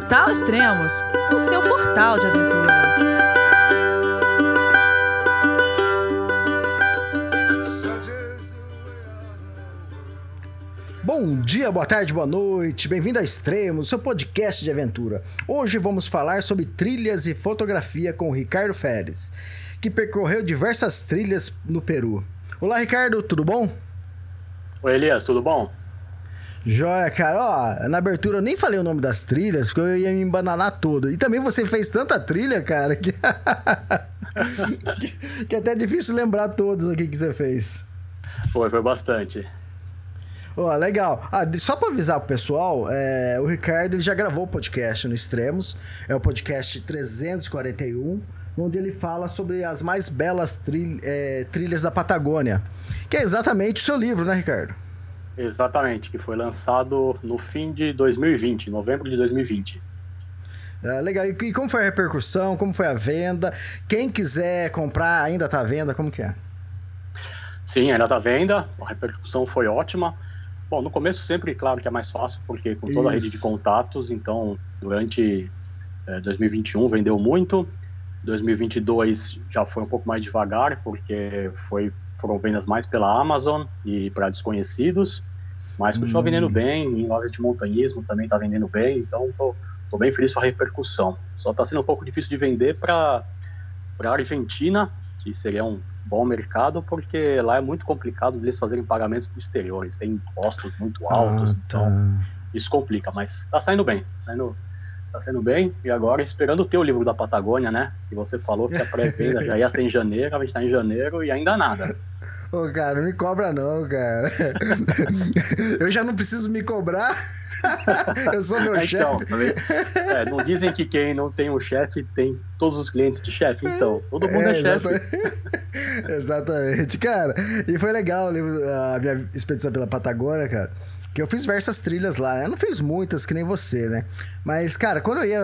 Portal Extremos, o seu portal de aventura. Bom dia, boa tarde, boa noite, bem-vindo a Extremos, seu podcast de aventura. Hoje vamos falar sobre trilhas e fotografia com o Ricardo Feres, que percorreu diversas trilhas no Peru. Olá, Ricardo, tudo bom? Oi, Elias, tudo bom? Joia, cara, ó, na abertura eu nem falei o nome das trilhas, porque eu ia me embananar todo. E também você fez tanta trilha, cara, que, que, que é até difícil lembrar todos aqui que você fez. Foi, foi bastante. Ó, legal. Ah, só para avisar o pessoal, é, o Ricardo ele já gravou o podcast no Extremos, é o podcast 341, onde ele fala sobre as mais belas trilha, é, trilhas da Patagônia, que é exatamente o seu livro, né, Ricardo? Exatamente, que foi lançado no fim de 2020, novembro de 2020. É, legal. E, e como foi a repercussão? Como foi a venda? Quem quiser comprar, ainda está à venda? Como que é? Sim, ainda está à venda. A repercussão foi ótima. Bom, no começo sempre, claro que é mais fácil, porque com toda Isso. a rede de contatos, então durante é, 2021 vendeu muito. 2022 já foi um pouco mais devagar, porque foi, foram vendas mais pela Amazon e para desconhecidos. Mas continua hum. vendendo bem, em lojas de montanhismo também está vendendo bem, então tô, tô bem feliz com a repercussão. Só está sendo um pouco difícil de vender para a Argentina, que seria um bom mercado, porque lá é muito complicado eles fazerem pagamentos para o exterior, eles têm impostos muito altos, ah, tá. então isso complica, mas está saindo bem, tá saindo, tá saindo bem, e agora esperando o teu livro da Patagônia, né, que você falou que a pré-venda já ia ser em janeiro, a gente está em janeiro e ainda nada. Ô, cara, não me cobra não, cara. Eu já não preciso me cobrar. Eu sou meu então, chefe. É, não dizem que quem não tem um chefe tem todos os clientes de chefe, então. Todo mundo é, é chefe. Exatamente, cara. E foi legal a minha expedição pela Patagônia, cara. Que eu fiz diversas trilhas lá. Eu não fiz muitas, que nem você, né? Mas, cara, quando eu ia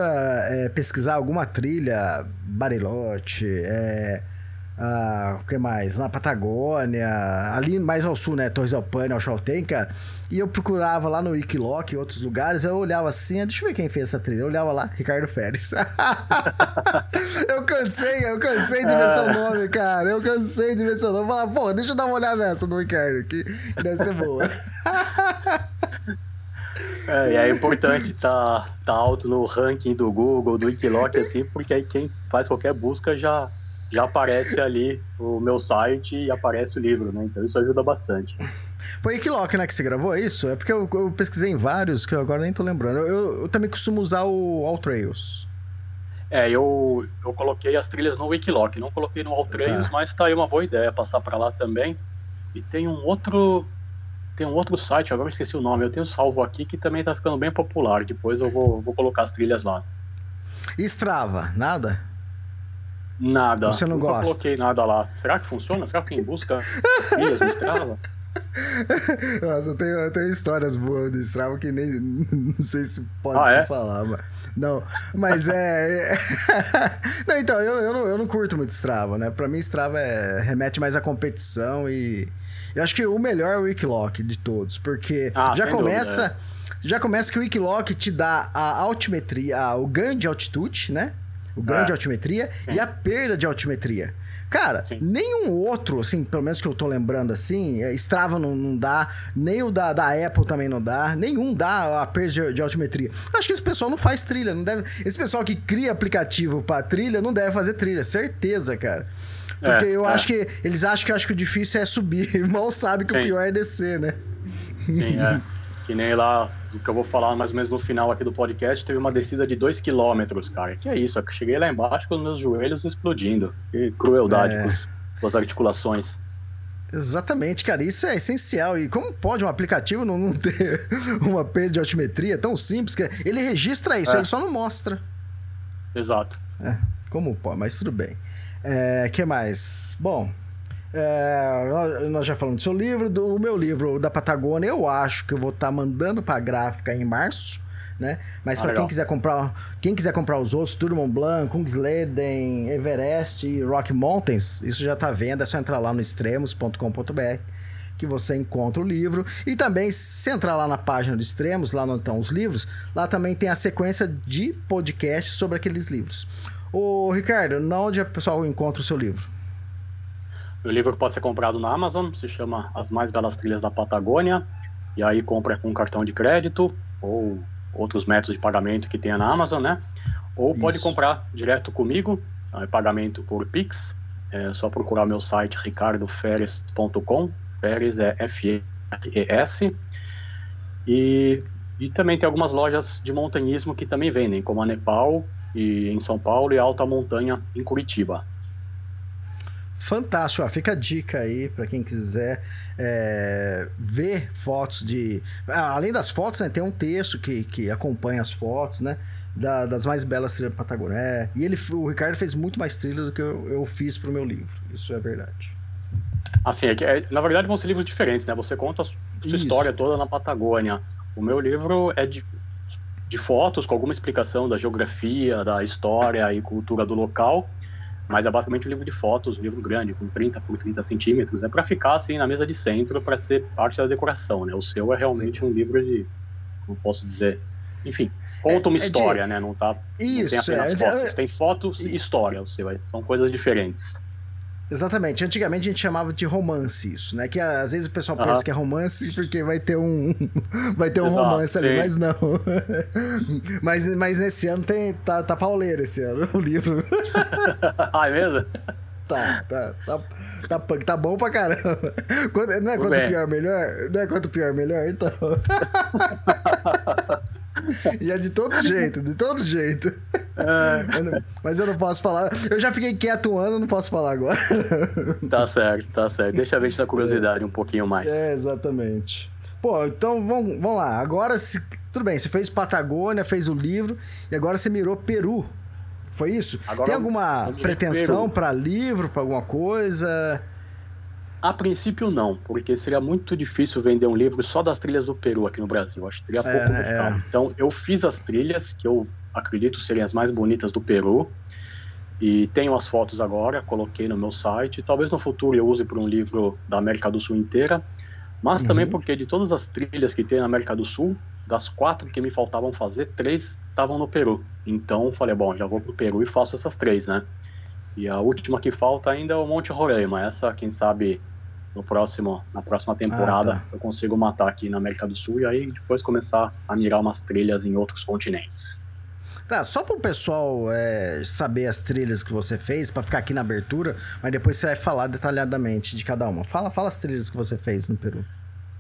é, pesquisar alguma trilha, Barilote, é ah, o que mais? Na Patagônia, ali mais ao sul, né? Torres del Paine, Alchaltén, cara. E eu procurava lá no Wikiloc e outros lugares, eu olhava assim, deixa eu ver quem fez essa trilha. Eu olhava lá, Ricardo Férez. eu cansei, eu cansei de ver seu nome, cara. Eu cansei de ver seu nome. Falar, pô, deixa eu dar uma olhada nessa do Ricardo, que deve ser boa. É, e é importante estar tá, tá alto no ranking do Google, do Wikiloc, assim, porque aí quem faz qualquer busca já já aparece ali o meu site e aparece o livro, né? Então isso ajuda bastante. Foi Equiloc, né, que você gravou, é isso? É porque eu, eu, pesquisei em vários que eu agora nem tô lembrando. Eu, eu também costumo usar o All Trails. É, eu, eu coloquei as trilhas no Wikiloc, não coloquei no All Trails, tá. mas tá aí uma boa ideia passar para lá também. E tem um outro tem um outro site, agora eu esqueci o nome, eu tenho salvo aqui que também tá ficando bem popular. Depois eu vou, vou colocar as trilhas lá. E Strava, nada? Nada. Você não Nunca gosta? coloquei nada lá. Será que funciona? Será que quem busca no Strava? Nossa, eu tenho, eu tenho histórias boas do Strava que nem não sei se pode ah, se é? falar, mas. Não, mas é. é não, então, eu, eu, não, eu não curto muito Strava, né? Pra mim, Strava é, remete mais à competição e. Eu acho que o melhor é o Wikiloc de todos, porque ah, já começa. Dúvida, é. Já começa que o Wikiloc te dá a altimetria, o ganho de altitude, né? O ganho é. de altimetria Sim. e a perda de altimetria. Cara, Sim. nenhum outro, assim, pelo menos que eu tô lembrando assim, é, Strava não, não dá, nem o da, da Apple também não dá, nenhum dá a perda de, de altimetria. Acho que esse pessoal não faz trilha, não deve. Esse pessoal que cria aplicativo para trilha não deve fazer trilha, certeza, cara. Porque é, eu é. acho que. Eles acham que acho que o difícil é subir. Mal sabe que Sim. o pior é descer, né? Sim, é. Que nem lá do que eu vou falar mais ou menos no final aqui do podcast, teve uma descida de 2 km, cara. Que é isso, eu cheguei lá embaixo com meus joelhos explodindo. Que crueldade é. com, as articulações. Exatamente, cara, isso é essencial. E como pode um aplicativo não, não ter uma perda de altimetria tão simples? que Ele registra isso, é. ele só não mostra. Exato. É, como pode, mas tudo bem. É, que mais? Bom, é, nós já falamos do seu livro, do meu livro da Patagônia, eu acho que eu vou estar tá mandando para a gráfica em março, né? Mas ah, para quem quiser comprar, quem quiser comprar os outros, Tour Mont Blanc, Kungsleden, Everest e Rock Mountains, isso já está vendo, é só entrar lá no extremos.com.br que você encontra o livro. E também, se entrar lá na página do Extremos, lá onde estão os livros, lá também tem a sequência de podcasts sobre aqueles livros. Ô, Ricardo, onde o pessoal encontra o seu livro? O livro pode ser comprado na Amazon, se chama As Mais Belas Trilhas da Patagônia, e aí compra com cartão de crédito ou outros métodos de pagamento que tenha na Amazon, né? Ou Isso. pode comprar direto comigo, é pagamento por Pix, é só procurar meu site ricardoferes.com, Feres é F-E-R-E-S, e, e também tem algumas lojas de montanhismo que também vendem, como a Nepal e em São Paulo e Alta Montanha em Curitiba. Fantástico, ó, fica a dica aí para quem quiser é, ver fotos de. Ah, além das fotos, né, tem um texto que, que acompanha as fotos, né? Da, das mais belas trilhas do Patagônia. E ele, o Ricardo fez muito mais trilha do que eu, eu fiz pro meu livro. Isso é verdade. Assim, é que, é, na verdade vão ser livros diferentes, né? Você conta a sua Isso. história toda na Patagônia. O meu livro é de, de fotos com alguma explicação da geografia, da história e cultura do local mas é basicamente um livro de fotos, um livro grande, com 30 por 30 centímetros, é né, para ficar assim na mesa de centro, para ser parte da decoração, né? O seu é realmente um livro de, como posso dizer, enfim, conta uma é, é história, de... né? Não tá, Isso, não tem apenas é, fotos, tem fotos e história, o seu, são coisas diferentes. Exatamente. Antigamente a gente chamava de romance isso, né? Que às vezes o pessoal pensa que é romance porque vai ter um vai ter um Exato, romance ali, sim. mas não. mas, mas nesse ano tem tá, tá pauleiro esse ano o livro. ah, é mesmo? Tá, tá, tá, tá, tá bom pra caramba. Quanto, não é quanto pior melhor? Não é quanto pior melhor, então. E é de todo jeito, de todo jeito. É. Eu não, mas eu não posso falar. Eu já fiquei quieto um ano, não posso falar agora. Tá certo, tá certo. Deixa a gente na curiosidade um pouquinho mais. É, exatamente. Pô, então vamos, vamos lá. Agora, se, tudo bem, você fez Patagônia, fez o livro, e agora você mirou Peru. Foi isso? Agora Tem alguma pretensão para livro, para alguma coisa? A princípio não, porque seria muito difícil vender um livro só das trilhas do Peru aqui no Brasil. Acho que teria pouco é. É. Então eu fiz as trilhas que eu acredito serem as mais bonitas do Peru e tenho as fotos agora, coloquei no meu site. Talvez no futuro eu use para um livro da América do Sul inteira, mas uhum. também porque de todas as trilhas que tem na América do Sul, das quatro que me faltavam fazer, três estavam no Peru. Então falei, bom, já vou para o Peru e faço essas três, né? E a última que falta ainda é o Monte Roraima. Essa, quem sabe, no próximo, na próxima temporada ah, tá. eu consigo matar aqui na América do Sul e aí depois começar a mirar umas trilhas em outros continentes. Tá, só para o pessoal é, saber as trilhas que você fez, para ficar aqui na abertura, mas depois você vai falar detalhadamente de cada uma. Fala, fala as trilhas que você fez no Peru.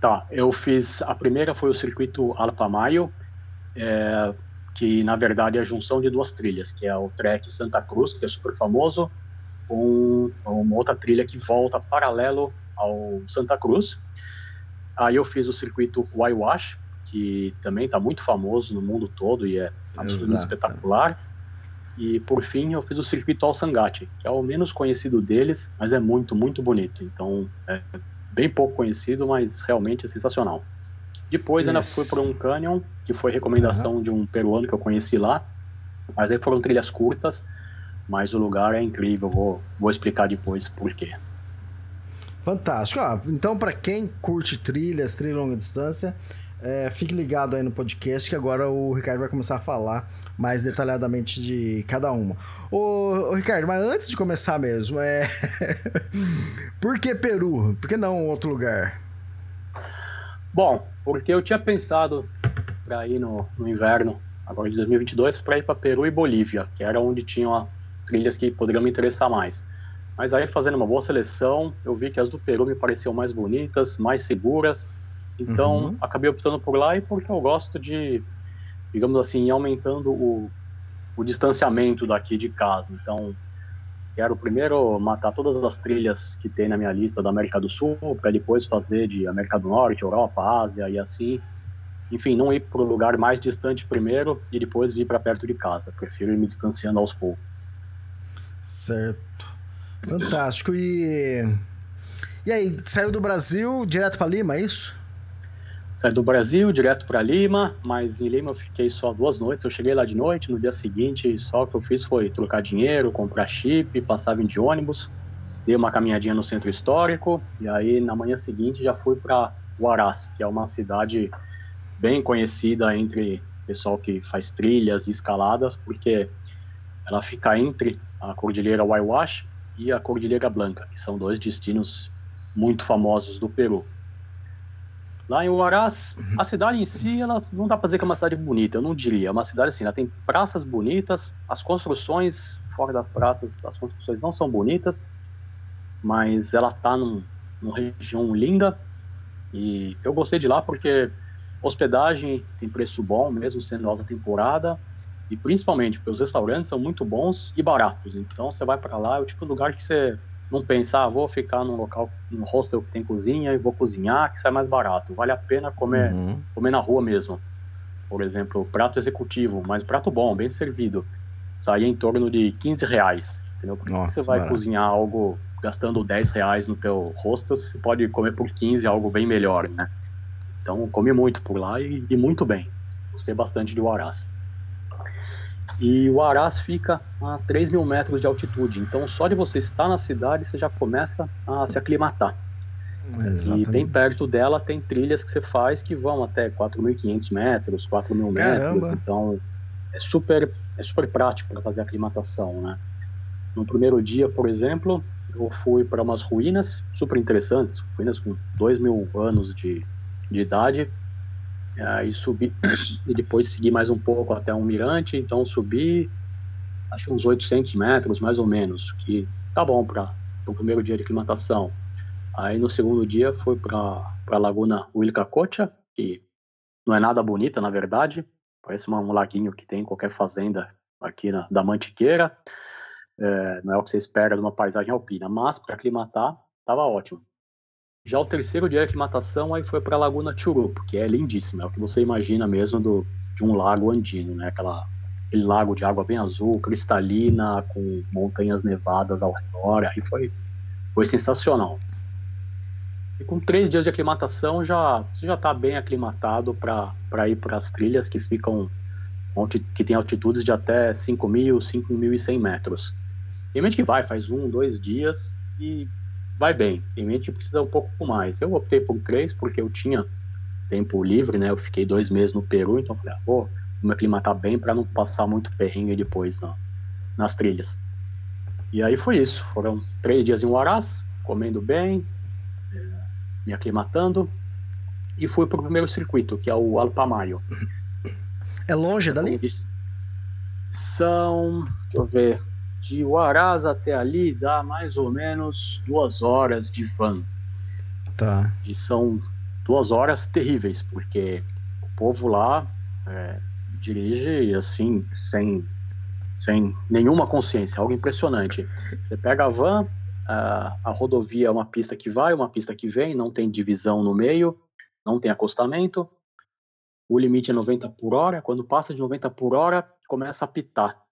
Tá, eu fiz. A primeira foi o circuito Alpamayo, é, que na verdade é a junção de duas trilhas, que é o Trek Santa Cruz, que é super famoso, com uma outra trilha que volta paralelo ao Santa Cruz. Aí eu fiz o circuito Waiwash, que também está muito famoso no mundo todo e é absolutamente Exato. espetacular. E por fim eu fiz o circuito Alsangate, que é o menos conhecido deles, mas é muito, muito bonito. Então é bem pouco conhecido, mas realmente é sensacional. Depois ainda fui para um canyon, que foi recomendação uhum. de um peruano que eu conheci lá. Mas aí foram trilhas curtas, mas o lugar é incrível. Vou, vou explicar depois por quê. Fantástico. Ah, então, para quem curte trilhas, trilha longa distância, é, fique ligado aí no podcast que agora o Ricardo vai começar a falar mais detalhadamente de cada uma. Ô, ô Ricardo, mas antes de começar mesmo, é. Por que Peru? Por que não outro lugar? Bom, porque eu tinha pensado para ir no, no, inverno, agora de 2022, para ir para Peru e Bolívia, que era onde tinham trilhas que poderiam me interessar mais. Mas aí, fazendo uma boa seleção, eu vi que as do Peru me pareciam mais bonitas, mais seguras. Então, uhum. acabei optando por lá e porque eu gosto de, digamos assim, ir aumentando o, o distanciamento daqui de casa. Então, quero primeiro matar todas as trilhas que tem na minha lista da América do Sul, para depois fazer de América do Norte, Europa, Ásia e assim. Enfim, não ir para o lugar mais distante primeiro e depois vir para perto de casa. Prefiro ir me distanciando aos poucos. Certo. Fantástico. E. E aí, saiu do Brasil direto para Lima, é isso? Saí do Brasil direto para Lima, mas em Lima eu fiquei só duas noites. Eu cheguei lá de noite, no dia seguinte só o que eu fiz foi trocar dinheiro, comprar chip, passar de ônibus. dei uma caminhadinha no centro histórico e aí na manhã seguinte já fui para Huaraz, que é uma cidade bem conhecida entre pessoal que faz trilhas e escaladas, porque ela fica entre a Cordilheira Huayhuash e a Cordilheira Blanca, que são dois destinos muito famosos do Peru. Lá em Huaraz, a cidade em si, ela não dá para dizer que é uma cidade bonita, eu não diria. É uma cidade assim, ela tem praças bonitas, as construções fora das praças, as construções não são bonitas, mas ela tá num, numa região linda e eu gostei de lá porque hospedagem tem preço bom, mesmo sendo alta temporada, e principalmente porque os restaurantes são muito bons e baratos. Então você vai para lá, é o tipo de lugar que você não pensa, ah, vou ficar num local, num hostel que tem cozinha e vou cozinhar, que sai mais barato. Vale a pena comer, uhum. comer na rua mesmo. Por exemplo, prato executivo, mas prato bom, bem servido, sai em torno de 15 reais. Entendeu? Por que você vai barato. cozinhar algo gastando 10 reais no teu hostel, você pode comer por 15 algo bem melhor, né? Então, comi muito por lá e, e muito bem. Gostei bastante de Huaraz. E o Arás fica a 3 mil metros de altitude. Então, só de você estar na cidade, você já começa a se aclimatar. Exatamente. E bem perto dela tem trilhas que você faz que vão até 4.500 metros, 4.000 metros. Então, é super, é super prático para fazer a aclimatação, né? No primeiro dia, por exemplo, eu fui para umas ruínas super interessantes, ruínas com 2 mil anos de, de idade, Aí subi e depois segui mais um pouco até um mirante, então subi acho uns 800 metros mais ou menos, que tá bom para o primeiro dia de aclimatação. Aí no segundo dia foi para a Laguna Wilcacocha, que não é nada bonita na verdade, parece um laguinho que tem em qualquer fazenda aqui na, da Mantiqueira. É, não é o que você espera de uma paisagem alpina, mas para aclimatar estava ótimo. Já o terceiro dia de aclimatação aí foi para a Laguna Churup, que é lindíssima, é o que você imagina mesmo do, de um lago andino, né? Aquela, aquele lago de água bem azul, cristalina, com montanhas nevadas ao redor, aí foi, foi sensacional. E com três dias de aclimatação já você já está bem aclimatado para ir para as trilhas que ficam que tem altitudes de até 5.000, 5.100 metros. Tem gente que vai, faz um, dois dias e vai bem. Tem gente que precisa um pouco mais. Eu optei por três porque eu tinha tempo livre, né? Eu fiquei dois meses no Peru, então falei, ah, vou me aclimatar bem para não passar muito perrengue depois na, nas trilhas. E aí foi isso. Foram três dias em Huaraz, comendo bem, é, me aclimatando, e fui para o primeiro circuito, que é o Alpamayo. É longe dali? São, deixa eu ver, de Huaraz até ali dá mais ou menos duas horas de van. Tá. E são duas horas terríveis, porque o povo lá é, dirige assim, sem, sem nenhuma consciência, algo impressionante. Você pega a van, a, a rodovia é uma pista que vai, uma pista que vem, não tem divisão no meio, não tem acostamento. O limite é 90 por hora. Quando passa de 90 por hora, começa a pitar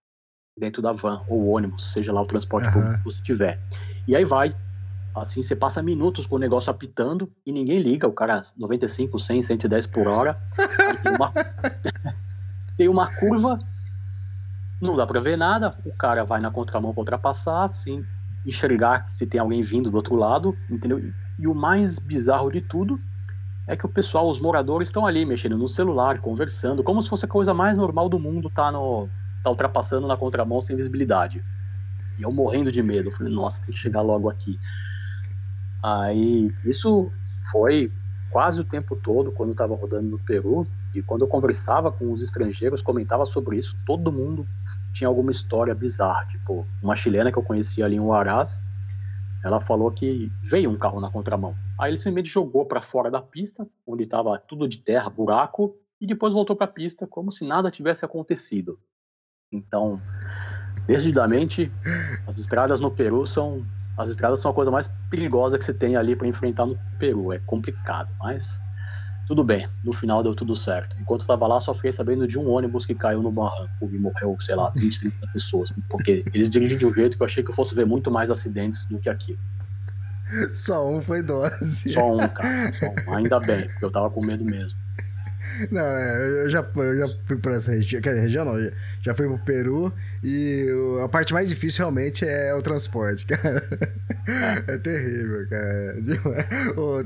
dentro da van ou ônibus, seja lá o transporte uhum. público que você tiver. E aí vai. Assim, você passa minutos com o negócio apitando e ninguém liga. O cara 95, 100, 110 por hora. tem, uma... tem uma curva, não dá para ver nada. O cara vai na contramão para ultrapassar, assim, enxergar se tem alguém vindo do outro lado, entendeu? E o mais bizarro de tudo é que o pessoal, os moradores, estão ali mexendo no celular, conversando, como se fosse a coisa mais normal do mundo tá no, tá ultrapassando na contramão sem visibilidade. E eu morrendo de medo, eu falei, nossa, tem que chegar logo aqui. Aí, isso foi quase o tempo todo quando eu estava rodando no Peru, e quando eu conversava com os estrangeiros, comentava sobre isso, todo mundo tinha alguma história bizarra. Tipo, uma chilena que eu conhecia ali em Huaraz, ela falou que veio um carro na contramão. Aí ele simplesmente jogou para fora da pista, onde estava tudo de terra, buraco, e depois voltou para a pista como se nada tivesse acontecido. Então, decididamente, as estradas no Peru são as estradas são a coisa mais perigosa que você tem ali para enfrentar no Peru. É complicado, mas tudo bem. No final deu tudo certo. Enquanto eu estava lá, só fiquei sabendo de um ônibus que caiu no barranco e morreu, sei lá, 20, 30 pessoas. Porque eles dirigem de um jeito que eu achei que eu fosse ver muito mais acidentes do que aquilo. Só um foi dose. Só um, cara. Só um. Ainda bem, porque eu tava com medo mesmo. Não, é, eu já, eu já fui para essa região, quer dizer, região não, já fui pro Peru e a parte mais difícil realmente é o transporte, cara. É, terrível, cara.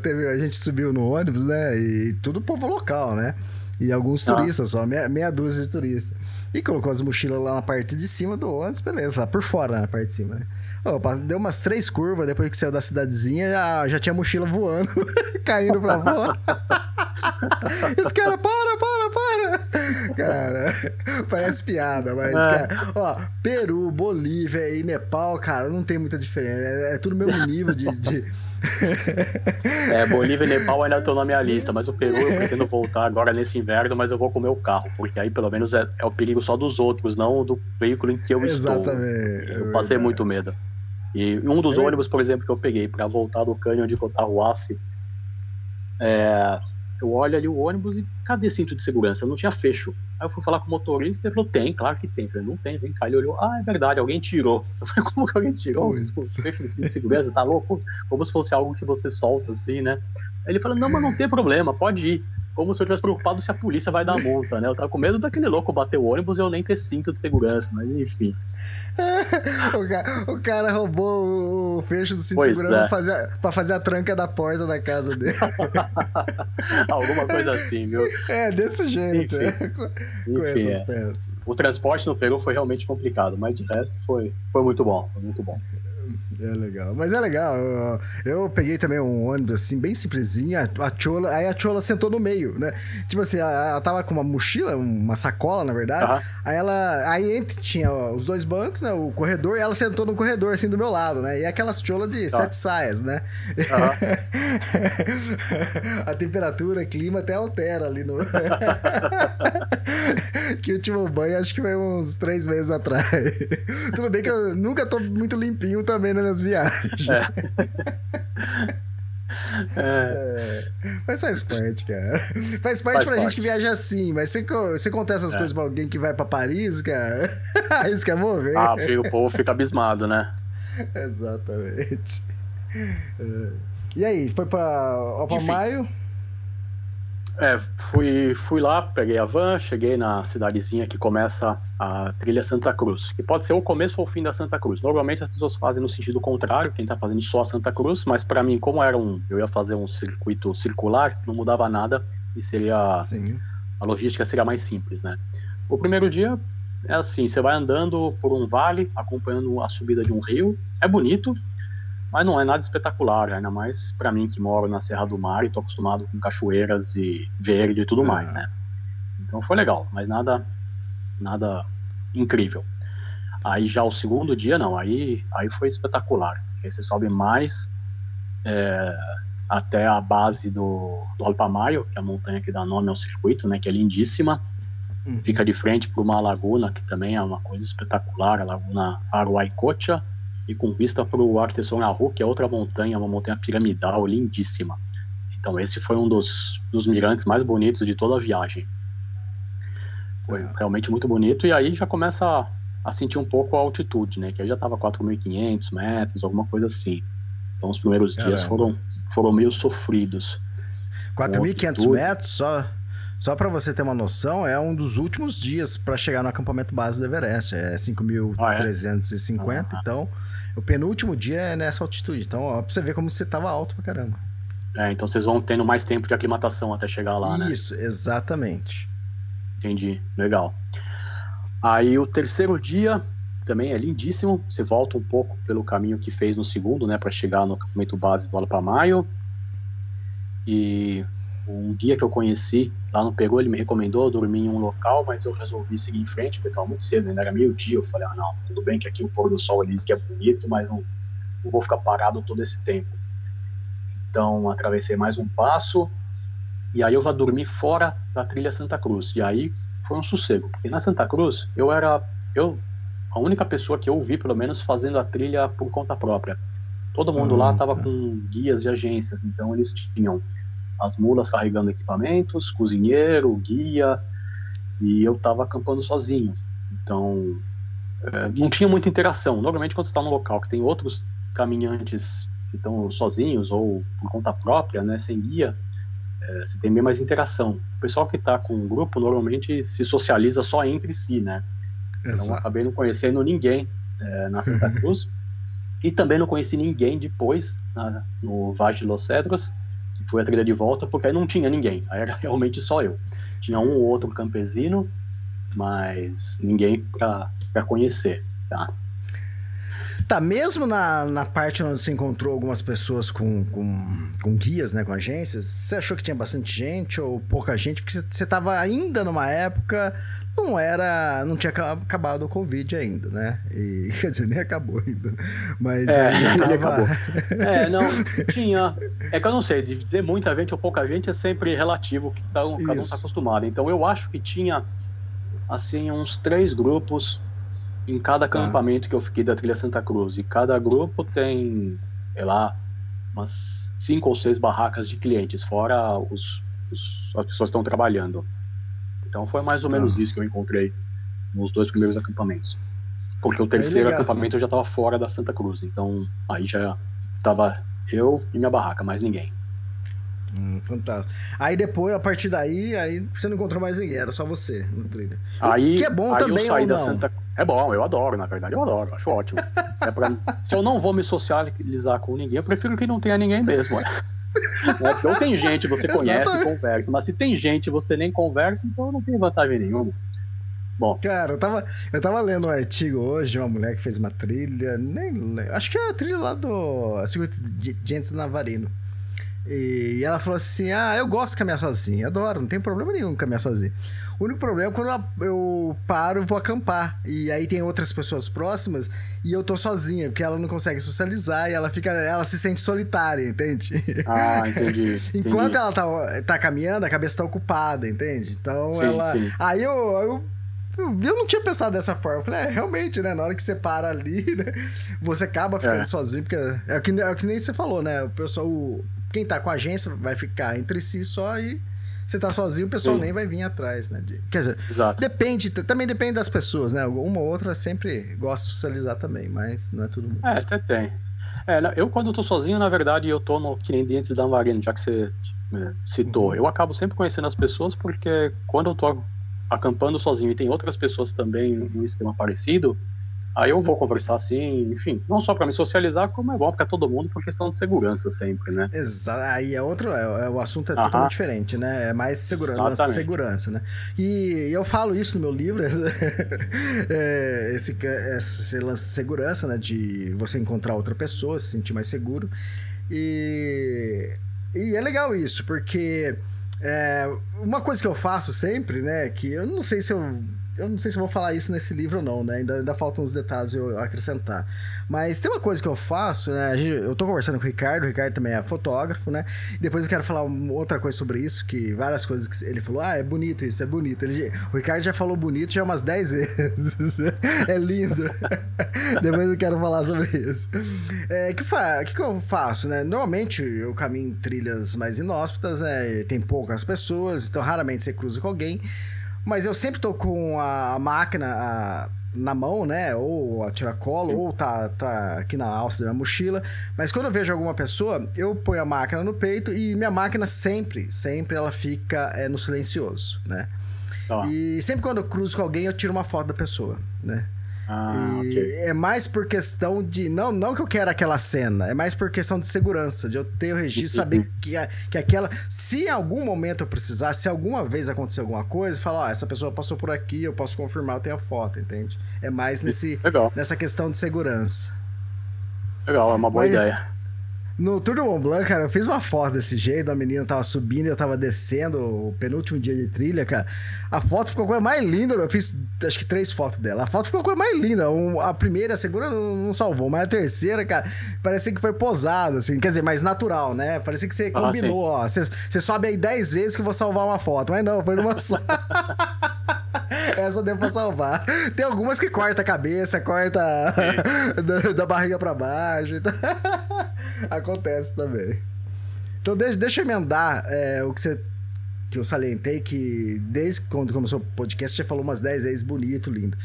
Teve, a gente subiu no ônibus, né, e tudo povo local, né? E alguns ah. turistas só, meia, meia dúzia de turistas. E colocou as mochilas lá na parte de cima do ônibus, beleza, lá por fora na parte de cima, né? Oh, deu umas três curvas depois que saiu da cidadezinha, já, já tinha mochila voando, caindo pra fora. Esse cara, para, para, para! Cara, parece piada, mas, é. cara, ó, Peru, Bolívia e Nepal, cara, não tem muita diferença. É, é tudo mesmo nível de... de é, Bolívia e Nepal ainda estão na minha lista, mas o Peru eu pretendo voltar agora nesse inverno, mas eu vou com o meu carro, porque aí pelo menos é, é o perigo só dos outros, não do veículo em que eu Exatamente, estou. Eu passei muito medo. E um dos é ônibus, por exemplo, que eu peguei para voltar do cânion de Cotahuasi, é, eu olho ali o ônibus e cadê cinto de segurança? Não tinha fecho. Aí eu fui falar com o motorista e ele falou: tem, claro que tem. Eu falei: não tem, vem cá. Ele olhou: ah, é verdade, alguém tirou. Eu falei: como que alguém tirou? O fecho de cinto de segurança, tá louco? Como se fosse algo que você solta assim, né? Aí ele falou: não, mas não tem problema, pode ir como se eu tivesse preocupado se a polícia vai dar multa, né? Eu tava com medo daquele louco bater o ônibus e eu nem ter cinto de segurança, mas enfim. o, cara, o, cara, roubou o fecho do cinto de segurança é. pra, fazer, pra fazer a tranca da porta da casa dele. Alguma coisa assim, viu? É, desse jeito, enfim, é, com, com essas é. peças. O transporte no Peru foi realmente complicado, mas de resto foi, foi muito bom, foi muito bom. É legal. Mas é legal. Eu, eu, peguei também um ônibus assim, bem simplesinho. A, Chola, aí a Chola sentou no meio, né? Tipo assim, ela, ela tava com uma mochila, uma sacola, na verdade. Uhum. Aí ela. Aí entre, tinha ó, os dois bancos, né? O corredor, e ela sentou no corredor, assim, do meu lado, né? E aquelas Chola de uhum. sete saias, né? Uhum. a temperatura, clima até altera ali no. que o último banho acho que foi uns três meses atrás. Tudo bem que eu nunca tô muito limpinho também na minhas viagens. É. É. Mas faz parte, cara. Faz parte faz pra parte. gente que viaja assim. Mas você, você contar essas é. coisas pra alguém que vai pra Paris, cara, aí você quer morrer. Ah, o povo fica abismado, né? Exatamente. É. E aí, foi pra Maio? É, fui, fui lá, peguei a van, cheguei na cidadezinha que começa a trilha Santa Cruz, que pode ser o começo ou o fim da Santa Cruz. Normalmente as pessoas fazem no sentido contrário, quem está fazendo só a Santa Cruz, mas para mim, como era um, eu ia fazer um circuito circular, não mudava nada e seria Sim. a logística seria mais simples, né? O primeiro dia é assim, você vai andando por um vale, acompanhando a subida de um rio, é bonito, mas não é nada espetacular, ainda mais para mim que moro na Serra do Mar e tô acostumado com cachoeiras e verde e tudo mais, né? Então foi legal, mas nada nada incrível. Aí já o segundo dia não, aí aí foi espetacular. Aí você sobe mais é, até a base do, do Alpamayo, que é a montanha que dá nome ao circuito, né? Que é lindíssima. Uhum. Fica de frente para uma laguna que também é uma coisa espetacular, a laguna Aruaicocha e com vista para o Artesonaru, que é outra montanha, uma montanha piramidal lindíssima. Então esse foi um dos, dos mirantes mais bonitos de toda a viagem. Foi é. realmente muito bonito e aí já começa a, a sentir um pouco a altitude, né? Que aí já estava 4.500 metros, alguma coisa assim. Então os primeiros Caramba. dias foram, foram meio sofridos. 4.500 metros só? Só para você ter uma noção, é um dos últimos dias para chegar no acampamento base do Everest. É 5.350, ah, é? então o penúltimo dia é nessa altitude. Então, ó, pra você ver como você tava alto pra caramba. É, então vocês vão tendo mais tempo de aclimatação até chegar lá, Isso, né? Isso, exatamente. Entendi, legal. Aí o terceiro dia também é lindíssimo. Você volta um pouco pelo caminho que fez no segundo, né, para chegar no acampamento base do Alpamayo. E um guia que eu conheci lá no Peru, ele me recomendou dormir em um local, mas eu resolvi seguir em frente, porque estava muito cedo, ainda era meio-dia. Eu falei, ah, não, tudo bem que aqui o pôr do sol ele diz que é bonito, mas não, não vou ficar parado todo esse tempo. Então, atravessei mais um passo, e aí eu já dormi fora da trilha Santa Cruz. E aí foi um sossego, porque na Santa Cruz eu era eu a única pessoa que eu vi, pelo menos, fazendo a trilha por conta própria. Todo mundo lá estava tá. com guias de agências, então eles tinham as mulas carregando equipamentos, cozinheiro, guia, e eu estava acampando sozinho. Então, é, não tinha muita interação. Normalmente, quando você está num local que tem outros caminhantes que estão sozinhos ou por conta própria, né, sem guia, é, você tem bem mais interação. O pessoal que está com um grupo normalmente se socializa só entre si, né? Então, Exato. Então acabei não conhecendo ninguém é, na Santa Cruz e também não conheci ninguém depois na, no Vale de Los Cedros, foi a trilha de volta, porque aí não tinha ninguém, aí era realmente só eu. Tinha um ou outro campesino, mas ninguém para conhecer, tá? Tá, mesmo na, na parte onde você encontrou algumas pessoas com, com, com guias, né, com agências, você achou que tinha bastante gente ou pouca gente? Porque você estava ainda numa época, não era, não tinha acabado o Covid ainda, né? E, quer dizer, nem acabou ainda. Mas é, ainda tava... acabou. É, não, tinha. É que eu não sei, dizer muita gente ou pouca gente é sempre relativo, que tá, cada um está acostumado. Então eu acho que tinha, assim, uns três grupos em cada tá. acampamento ah. que eu fiquei da Trilha Santa Cruz. E cada grupo tem, sei lá, umas cinco ou seis barracas de clientes, fora os, os as pessoas que estão trabalhando. Então foi mais ou tá. menos isso que eu encontrei nos dois primeiros acampamentos. Porque o terceiro é acampamento eu já estava fora da Santa Cruz, então aí já estava eu e minha barraca, mais ninguém. Hum, fantástico. Aí depois, a partir daí, aí você não encontrou mais ninguém, era só você no trilha. Aí, que é bom aí também, eu saí da Santa É bom, eu adoro, na verdade, eu adoro, acho ótimo. Se, é pra... Se eu não vou me socializar com ninguém, eu prefiro que não tenha ninguém mesmo. Né? Ou tem gente você conhece e conversa, mas se tem gente você nem conversa, então não tem vantagem nenhuma. Bom. Cara, eu tava, eu tava lendo um artigo hoje de uma mulher que fez uma trilha, nem acho que é a trilha lá do Circuito de Gentes Navarino. E ela falou assim: Ah, eu gosto de caminhar sozinha, adoro, não tem problema nenhum caminhar sozinha. O único problema é quando eu paro e vou acampar. E aí tem outras pessoas próximas e eu tô sozinha, porque ela não consegue socializar e ela fica. Ela se sente solitária, entende? Ah, entendi. Enquanto ela tá, tá caminhando, a cabeça tá ocupada, entende? Então sim, ela. Sim. Aí eu, eu eu não tinha pensado dessa forma. Eu falei, é, realmente, né? Na hora que você para ali, né? Você acaba ficando é. sozinho, porque é o, que, é o que nem você falou, né? O pessoal, quem tá com a agência vai ficar entre si só e você tá sozinho, o pessoal Sim. nem vai vir atrás, né? De, quer dizer, Exato. depende, também depende das pessoas, né? Uma ou outra sempre gosta de socializar também, mas não é tudo mundo. É, até tem. É, eu quando tô sozinho, na verdade, eu tô no que nem Dentes da Marina, já que você é, citou. Uhum. Eu acabo sempre conhecendo as pessoas porque quando eu tô acampando sozinho e tem outras pessoas também em um esquema parecido, Aí eu vou conversar assim, enfim, não só para me socializar, como é bom para todo mundo por questão de segurança sempre, né? Exato. Aí é outro, é, é o assunto é Aham. totalmente diferente, né? É mais segurança, segurança, né? E eu falo isso no meu livro, é, esse, esse lance de segurança, né? De você encontrar outra pessoa, se sentir mais seguro. E, e é legal isso, porque é, uma coisa que eu faço sempre, né? Que eu não sei se eu eu não sei se vou falar isso nesse livro ou não, né? Ainda, ainda faltam uns detalhes eu acrescentar. Mas tem uma coisa que eu faço, né? Eu tô conversando com o Ricardo, o Ricardo também é fotógrafo, né? Depois eu quero falar outra coisa sobre isso, que várias coisas que ele falou, ah, é bonito isso, é bonito. Ele, o Ricardo já falou bonito já umas 10 vezes. é lindo. Depois eu quero falar sobre isso. É, que, que, que eu faço, né? Normalmente eu caminho em trilhas mais inóspitas, né? Tem poucas pessoas, então raramente você cruza com alguém. Mas eu sempre tô com a máquina a, na mão, né? Ou a tiracolo, ou tá, tá aqui na alça da minha mochila. Mas quando eu vejo alguma pessoa, eu ponho a máquina no peito e minha máquina sempre, sempre ela fica é, no silencioso, né? Ah. E sempre quando eu cruzo com alguém, eu tiro uma foto da pessoa, né? Ah, okay. É mais por questão de. Não, não que eu quero aquela cena, é mais por questão de segurança, de eu ter o registro, saber que, que aquela. Se em algum momento eu precisar, se alguma vez acontecer alguma coisa, falar, ó, essa pessoa passou por aqui, eu posso confirmar, eu tenho a foto, entende? É mais nesse, nessa questão de segurança. Legal, é uma boa Mas, ideia. No Tour do Mont Blanc, cara, eu fiz uma foto desse jeito, a menina tava subindo e eu tava descendo o penúltimo dia de trilha, cara. A foto ficou a coisa mais linda, eu fiz acho que três fotos dela. A foto ficou a coisa mais linda. a primeira, a segunda não, salvou, mas a terceira, cara, parecia que foi posado, assim, quer dizer, mais natural, né? Parecia que você ah, combinou, ah, ó. Você sobe aí dez vezes que eu vou salvar uma foto, mas não, foi numa só. Essa deu pra salvar. Tem algumas que corta a cabeça, corta da, da, barriga pra baixo. Então... Acontece também. Então deixa, deixa eu emendar é, o que você que eu salientei, que desde quando começou o podcast já falou umas 10 vezes bonito, lindo.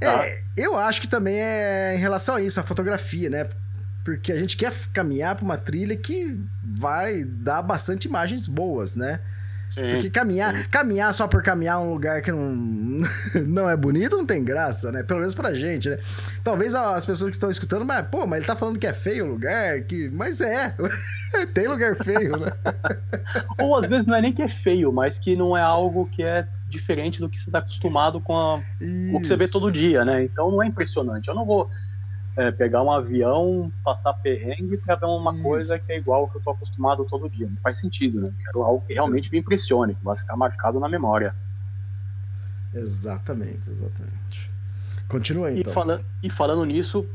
É, ah. eu acho que também é em relação a isso, a fotografia, né? porque a gente quer caminhar para uma trilha que vai dar bastante imagens boas, né? Sim, Porque caminhar, sim. caminhar só por caminhar um lugar que não, não é bonito não tem graça, né? Pelo menos pra gente, né? Talvez as pessoas que estão escutando, mas, pô, mas ele tá falando que é feio o lugar, que... mas é. tem lugar feio, né? Ou às vezes não é nem que é feio, mas que não é algo que é diferente do que você tá acostumado com, a, com o que você vê todo dia, né? Então não é impressionante. Eu não vou é, pegar um avião, passar perrengue para ver uma Isso. coisa que é igual ao que eu tô acostumado todo dia. Não faz sentido, né? Quero algo que realmente me impressione, que vai ficar marcado na memória. Exatamente, exatamente. Continua aí, então. E, fala, e falando nisso,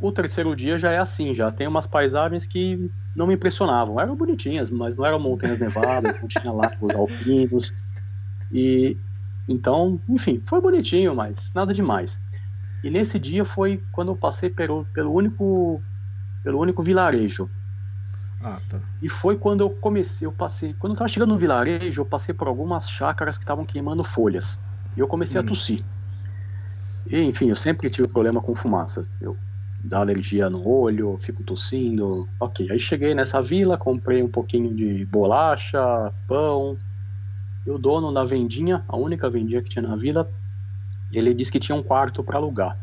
o terceiro dia já é assim, já tem umas paisagens que não me impressionavam. Eram bonitinhas, mas não eram montanhas nevadas, não tinha lagos alpinos. E então, enfim, foi bonitinho, mas nada demais. E nesse dia foi quando eu passei pelo, pelo único pelo único vilarejo. Ah, tá. E foi quando eu comecei, eu passei, quando eu tava chegando no vilarejo, eu passei por algumas chácaras que estavam queimando folhas. E eu comecei hum. a tossir. E, enfim, eu sempre tive problema com fumaça. Eu dá alergia no olho, fico tossindo. Ok, aí cheguei nessa vila, comprei um pouquinho de bolacha, pão. E o dono da vendinha, a única vendinha que tinha na vila, ele disse que tinha um quarto para alugar.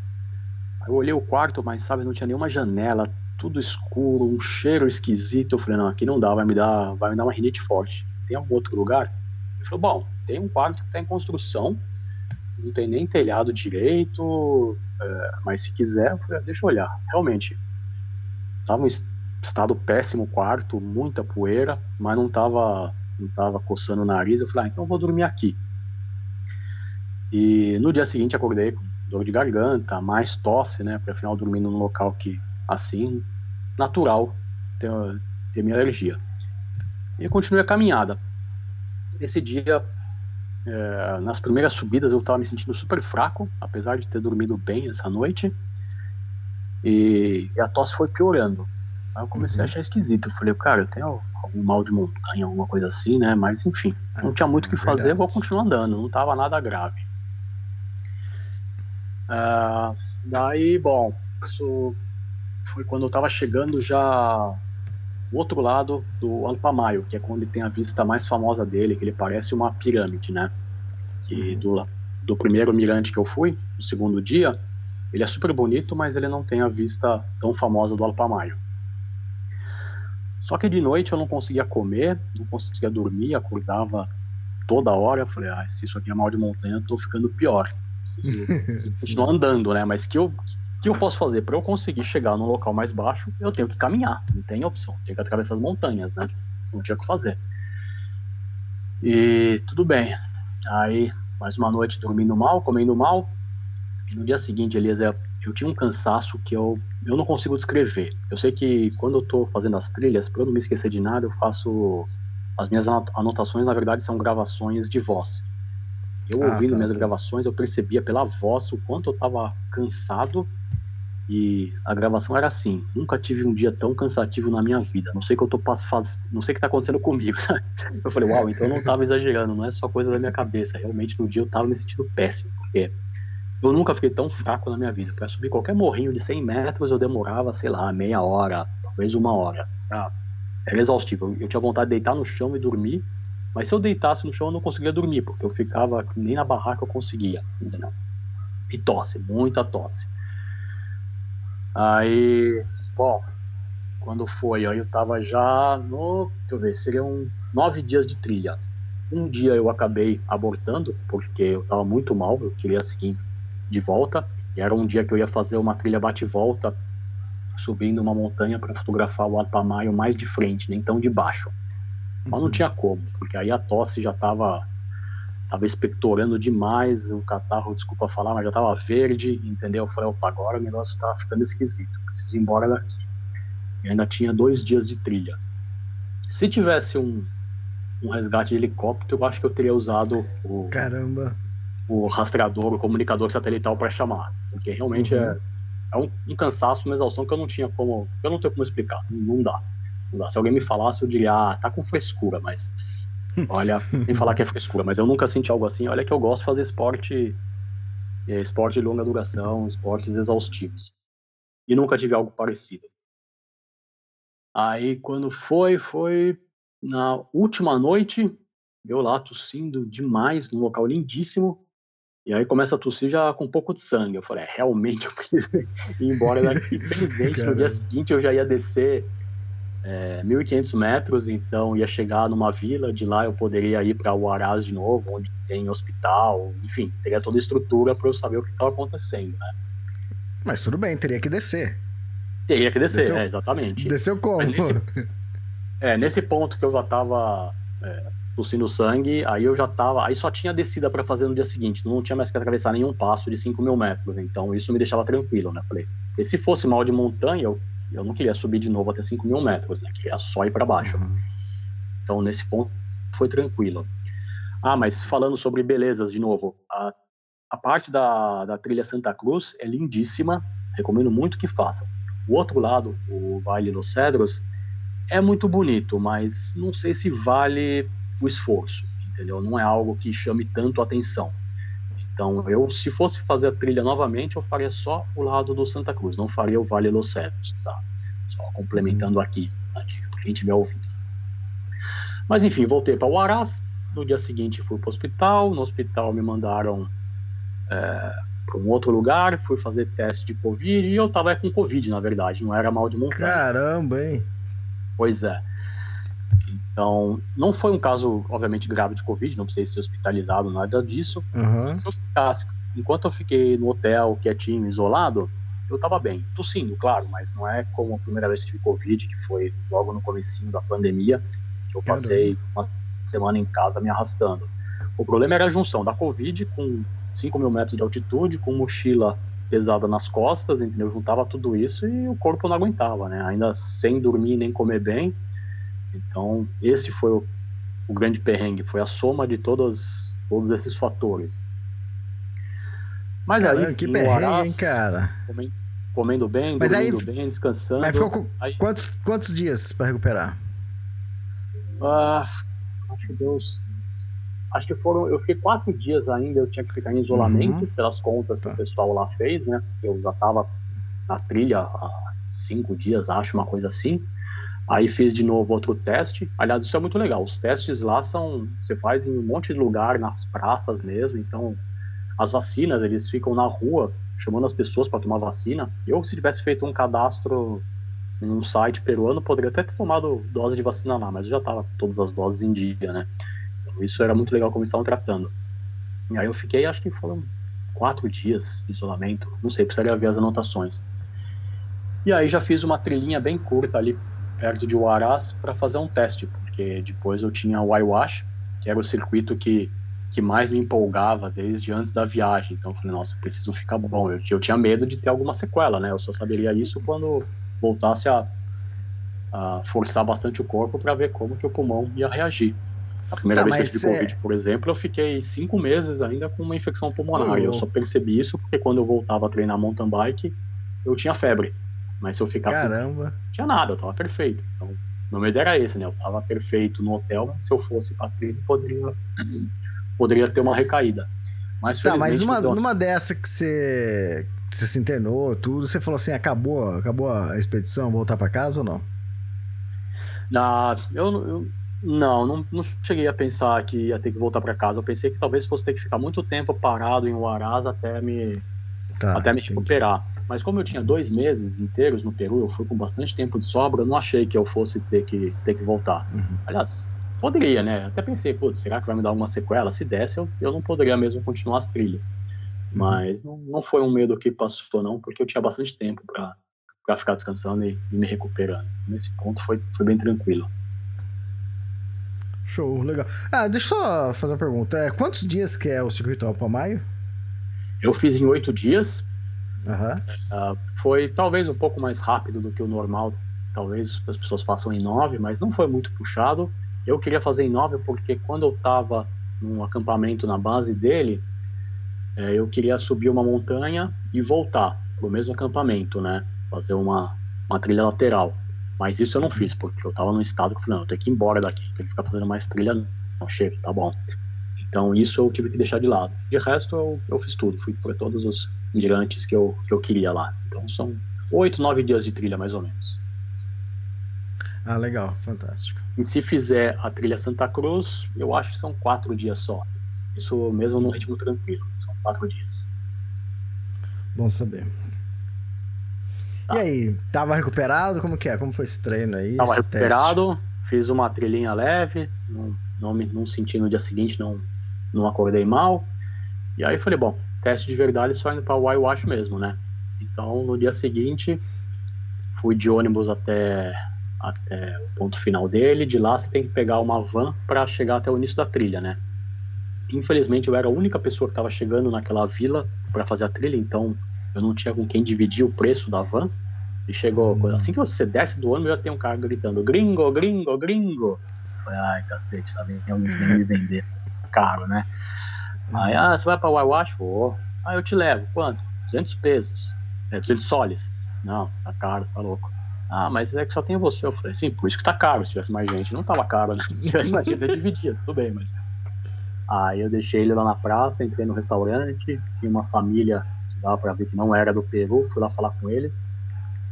Eu olhei o quarto, mas sabe, não tinha nenhuma janela, tudo escuro, um cheiro esquisito. Eu falei, não, aqui não dá, vai me dar, vai me dar uma rinite forte. Tem algum outro lugar? Ele falou, bom, tem um quarto que está em construção, não tem nem telhado direito, é, mas se quiser, eu falei, ah, deixa eu olhar. Realmente, estava um estado péssimo o quarto, muita poeira, mas não estava não tava coçando o nariz. Eu falei, ah, então eu vou dormir aqui. E no dia seguinte acordei com dor de garganta, mais tosse, né? Porque afinal dormindo num local que, assim, natural, ter, ter minha alergia. E continuei a caminhada. Esse dia, é, nas primeiras subidas, eu estava me sentindo super fraco, apesar de ter dormido bem essa noite. E, e a tosse foi piorando. Aí eu comecei uhum. a achar esquisito. Eu falei, cara, eu tenho algum mal de montanha, alguma coisa assim, né? Mas enfim, não tinha muito o que é fazer, vou continuar andando, não estava nada grave. Uh, daí, bom, isso foi quando eu estava chegando já o outro lado do Alpamayo, que é quando tem a vista mais famosa dele, que ele parece uma pirâmide, né? Que uhum. do, do primeiro mirante que eu fui, no segundo dia, ele é super bonito, mas ele não tem a vista tão famosa do Alpamayo. Só que de noite eu não conseguia comer, não conseguia dormir, acordava toda hora. Eu falei, ah, se isso aqui é mal de montanha, eu tô ficando pior continuar andando, né? Mas que eu que eu posso fazer para eu conseguir chegar num local mais baixo? Eu tenho que caminhar, não tem opção, tenho que atravessar as montanhas, né? Não tinha o que fazer. E tudo bem. Aí, mais uma noite dormindo mal, comendo mal. E no dia seguinte, Eliezer, eu tinha um cansaço que eu, eu não consigo descrever. Eu sei que quando eu tô fazendo as trilhas, para eu não me esquecer de nada, eu faço. As minhas anotações, na verdade, são gravações de voz. Eu ah, ouvindo tá, minhas tá. gravações, eu percebia pela voz o quanto eu estava cansado e a gravação era assim. Nunca tive um dia tão cansativo na minha vida. Não sei o que eu tô faz... não sei o que tá acontecendo comigo. Eu falei, uau, então eu não tava exagerando, não é só coisa da minha cabeça. Realmente no dia eu tava me sentindo péssimo, porque eu nunca fiquei tão fraco na minha vida. Para subir qualquer morrinho de 100 metros eu demorava, sei lá, meia hora, talvez uma hora. Ah, era exaustivo. Eu tinha vontade de deitar no chão e dormir mas se eu deitasse no chão, eu não conseguia dormir, porque eu ficava nem na barraca eu conseguia, entendeu? E tosse, muita tosse. Aí, bom, quando foi, aí eu tava já no, deixa eu ver, seriam nove dias de trilha. Um dia eu acabei abortando, porque eu tava muito mal, eu queria seguir de volta, e era um dia que eu ia fazer uma trilha bate-volta, subindo uma montanha para fotografar o Alpamayo mais de frente, nem tão de baixo. Mas não tinha como, porque aí a tosse já estava tava expectorando demais, o catarro, desculpa falar, mas já estava verde, entendeu? Eu falei, opa, agora o negócio está ficando esquisito, preciso ir embora daqui. E ainda tinha dois dias de trilha. Se tivesse um, um resgate de helicóptero, eu acho que eu teria usado o, Caramba. o rastreador, o comunicador satelital para chamar, porque realmente uhum. é, é um, um, cansaço, uma exaustão que eu não tinha como, eu não tenho como explicar, não dá. Se alguém me falasse, eu diria, ah, tá com frescura, mas olha, nem falar que é frescura, mas eu nunca senti algo assim. Olha que eu gosto de fazer esporte, é, esporte de longa duração, esportes exaustivos. E nunca tive algo parecido. Aí quando foi, foi na última noite, eu lá tossindo demais, num local lindíssimo. E aí começa a tossir já com um pouco de sangue. Eu falei, é, realmente eu preciso ir embora daqui. Felizmente, no dia seguinte eu já ia descer é, 1.500 metros, então ia chegar numa vila. De lá eu poderia ir para o Arás de novo, onde tem hospital, enfim, teria toda a estrutura para eu saber o que estava acontecendo, né? Mas tudo bem, teria que descer. Teria que descer, desceu, é, exatamente. Desceu como? Nesse, é, nesse ponto que eu já estava é, tossindo sangue, aí eu já tava. Aí só tinha descida para fazer no dia seguinte, não tinha mais que atravessar nenhum passo de 5 mil metros, então isso me deixava tranquilo, né? Falei, e se fosse mal de montanha, eu, eu não queria subir de novo até 5 mil metros, né? Queria só ir para baixo. Uhum. Então nesse ponto foi tranquilo. Ah, mas falando sobre belezas de novo, a, a parte da, da trilha Santa Cruz é lindíssima, recomendo muito que façam. O outro lado, o Vale dos Cedros, é muito bonito, mas não sei se vale o esforço, entendeu? Não é algo que chame tanto atenção. Então, eu, se fosse fazer a trilha novamente, eu faria só o lado do Santa Cruz, não faria o Vale dos Cedros, tá? Só complementando aqui a dica, para quem estiver ouvindo. Mas, enfim, voltei para o Arás. No dia seguinte, fui para o hospital. No hospital, me mandaram é, para um outro lugar, fui fazer teste de Covid e eu tava com Covid, na verdade, não era mal de montanha. Caramba, hein? Pois é. Então, não foi um caso, obviamente, grave de Covid, não precisei ser hospitalizado, nada disso. Uhum. Se eu ficasse, enquanto eu fiquei no hotel, quietinho, isolado, eu tava bem. Tossindo, claro, mas não é como a primeira vez que tive Covid, que foi logo no comecinho da pandemia, que eu passei uma semana em casa me arrastando. O problema era a junção da Covid com 5 mil metros de altitude, com mochila pesada nas costas, entendeu? Juntava tudo isso e o corpo não aguentava, né? Ainda sem dormir nem comer bem. Então, esse foi o, o grande perrengue, foi a soma de todos, todos esses fatores. Mas Caramba, aí, que perrengue, Arás, hein, cara? Comendo, bem, mas aí, bem, descansando. Mas ficou com aí, quantos, quantos dias para recuperar? Ah, acho que deu acho que foram, eu fiquei quatro dias ainda, eu tinha que ficar em isolamento, uhum. pelas contas que tá. o pessoal lá fez, né? Eu já tava na trilha há cinco dias, acho, uma coisa assim. Aí fiz de novo outro teste. Aliás, isso é muito legal. Os testes lá são. Você faz em um monte de lugar, nas praças mesmo. Então, as vacinas, eles ficam na rua chamando as pessoas para tomar vacina. Eu, se tivesse feito um cadastro em um site peruano, poderia até ter tomado dose de vacina lá, mas eu já tava com todas as doses em dia, né? Isso era muito legal como estavam tratando. E aí eu fiquei, acho que foram quatro dias de isolamento, não sei, precisaria ver as anotações. E aí já fiz uma trilhinha bem curta ali perto de Huaraz para fazer um teste, porque depois eu tinha o iWash, que era o circuito que, que mais me empolgava desde antes da viagem. Então eu falei, nossa, preciso ficar bom. Eu, eu tinha medo de ter alguma sequela, né? Eu só saberia isso quando voltasse a, a forçar bastante o corpo para ver como que o pulmão ia reagir. A primeira tá, vez que eu tive Covid, é... por exemplo, eu fiquei cinco meses ainda com uma infecção pulmonar. Oh. Eu só percebi isso porque quando eu voltava a treinar mountain bike, eu tinha febre. Mas se eu ficasse. Caramba! Não tinha nada, eu tava perfeito. Então, meu medo era esse, né? Eu tava perfeito no hotel, mas se eu fosse pra trilha, poderia, poderia ter uma recaída. Mas, tá, mas numa, deu... numa dessa que você, que você se internou, tudo, você falou assim: acabou, acabou a expedição, voltar para casa ou não? Na, eu, eu não, não, não, cheguei a pensar que ia ter que voltar para casa. Eu pensei que talvez fosse ter que ficar muito tempo parado em Huaraz até me, tá, até me recuperar. Mas como eu tinha dois meses inteiros no Peru, eu fui com bastante tempo de sobra, eu não achei que eu fosse ter que, ter que voltar. Uhum. Aliás, poderia, né? Até pensei, putz, será que vai me dar alguma sequela? Se desse, eu, eu não poderia mesmo continuar as trilhas. Uhum. Mas não, não foi um medo que passou, não, porque eu tinha bastante tempo para ficar descansando e, e me recuperando. Nesse ponto foi, foi bem tranquilo. Show, legal. Ah, deixa eu só fazer uma pergunta. É, quantos dias que é o circuito Alpa Maio? Eu fiz em oito dias. Uhum. Uh, foi talvez um pouco mais rápido do que o normal. Talvez as pessoas façam em nove, mas não foi muito puxado. Eu queria fazer em nove porque quando eu estava num acampamento na base dele, é, eu queria subir uma montanha e voltar para o mesmo acampamento, né? Fazer uma, uma trilha lateral. Mas isso eu não fiz, porque eu tava num estado que eu falei, não, eu tenho que ir embora daqui, tenho que ficar fazendo mais trilha, não, chega, tá bom. Então isso eu tive que deixar de lado. De resto eu, eu fiz tudo, fui por todos os mirantes que eu, que eu queria lá. Então são oito, nove dias de trilha mais ou menos. Ah, legal, fantástico. E se fizer a trilha Santa Cruz, eu acho que são quatro dias só. Isso mesmo num ritmo tranquilo, são quatro dias. Bom saber. Tá. E aí, tava recuperado? Como que é? Como foi esse treino aí? Tava recuperado, teste? fiz uma trilhinha leve, não, não, me, não senti no dia seguinte, não, não acordei mal. E aí falei, bom, teste de verdade só indo para o Wash mesmo, né? Então no dia seguinte fui de ônibus até até o ponto final dele. De lá você tem que pegar uma van para chegar até o início da trilha, né? Infelizmente eu era a única pessoa que estava chegando naquela vila para fazer a trilha, então eu não tinha com quem dividir o preço da van. E chegou, hum. assim que você desce do ônibus, já tem um cara gritando: gringo, gringo, gringo. Eu falei, ai, cacete, tá vendo? me vender caro, né? Aí, ah, você vai pra Wawash? Vou. Ah, eu te levo. Quanto? 200 pesos. É, 200 soles. Não, tá caro, tá louco. Ah, mas é que só tem você. Eu falei, sim, por isso que tá caro. Se tivesse mais gente, não tava caro, né? Se tivesse mais gente, eu dividia, tudo bem, mas. Aí eu deixei ele lá na praça, entrei no restaurante, tinha uma família que dava pra ver que não era do Peru, fui lá falar com eles.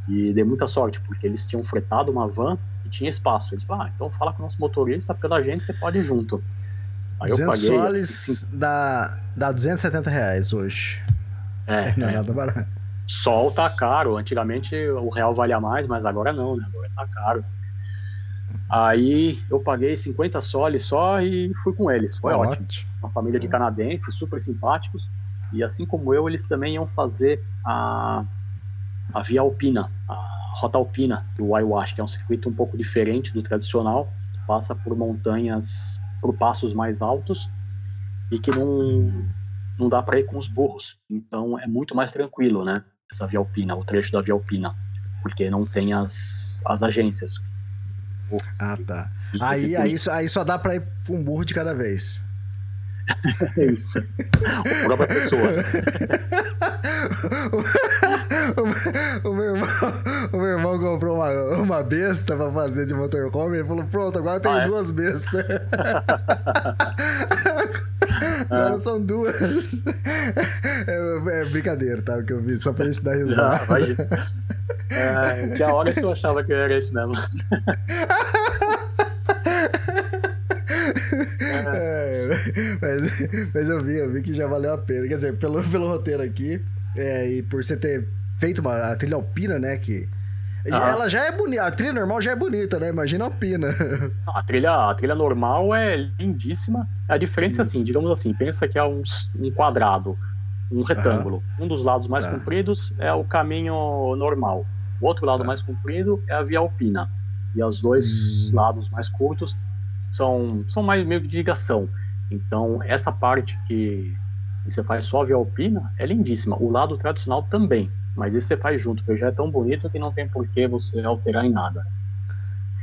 E dei muita sorte, porque eles tinham fretado uma van e tinha espaço. Eles falaram, ah, então fala com o nosso motorista, pela gente você pode ir junto. Aí 200 eu paguei, soles assim, dá, dá 270 reais hoje. É, não é, é nada barato. Sol tá caro. Antigamente o real valia mais, mas agora não, né? Agora tá caro. Aí eu paguei 50 soles só e fui com eles. Foi ótimo. ótimo. Uma família de canadenses, super simpáticos. E assim como eu, eles também iam fazer a, a Via Alpina, a Rota Alpina do Waiwash, que é um circuito um pouco diferente do tradicional. Passa por montanhas por passos mais altos e que não, não dá para ir com os burros. Então é muito mais tranquilo, né? Essa via alpina, o trecho da via alpina, porque não tem as, as agências. Ah, tá. Aí, aí, aí só dá para ir com um burro de cada vez. É isso. A própria pessoa. o, o, meu irmão, o meu irmão comprou uma, uma besta pra fazer de motorhome. Ele falou: Pronto, agora tem ah, é? duas bestas. agora ah. são duas. É, é, brincadeira, tá? O que eu vi, só pra gente dar risada. Ah, vai. É, tinha horas que eu achava que era isso mesmo. É, mas, mas eu vi, eu vi que já valeu a pena. Quer dizer, pelo, pelo roteiro aqui, é, e por você ter feito uma a trilha alpina, né? Que. Ah. Ela já é bonita, a trilha normal já é bonita, né? Imagina a alpina. A trilha, a trilha normal é lindíssima. A diferença, é assim, digamos assim, pensa que é um, um quadrado, um retângulo. Um dos lados mais tá. compridos é o caminho normal. O outro lado tá. mais comprido é a via alpina. E os dois hum. lados mais curtos são, são mais meio de ligação. Então, essa parte que, você faz só via alpina é lindíssima. O lado tradicional também, mas esse você faz junto, porque já é tão bonito que não tem por que você alterar em nada.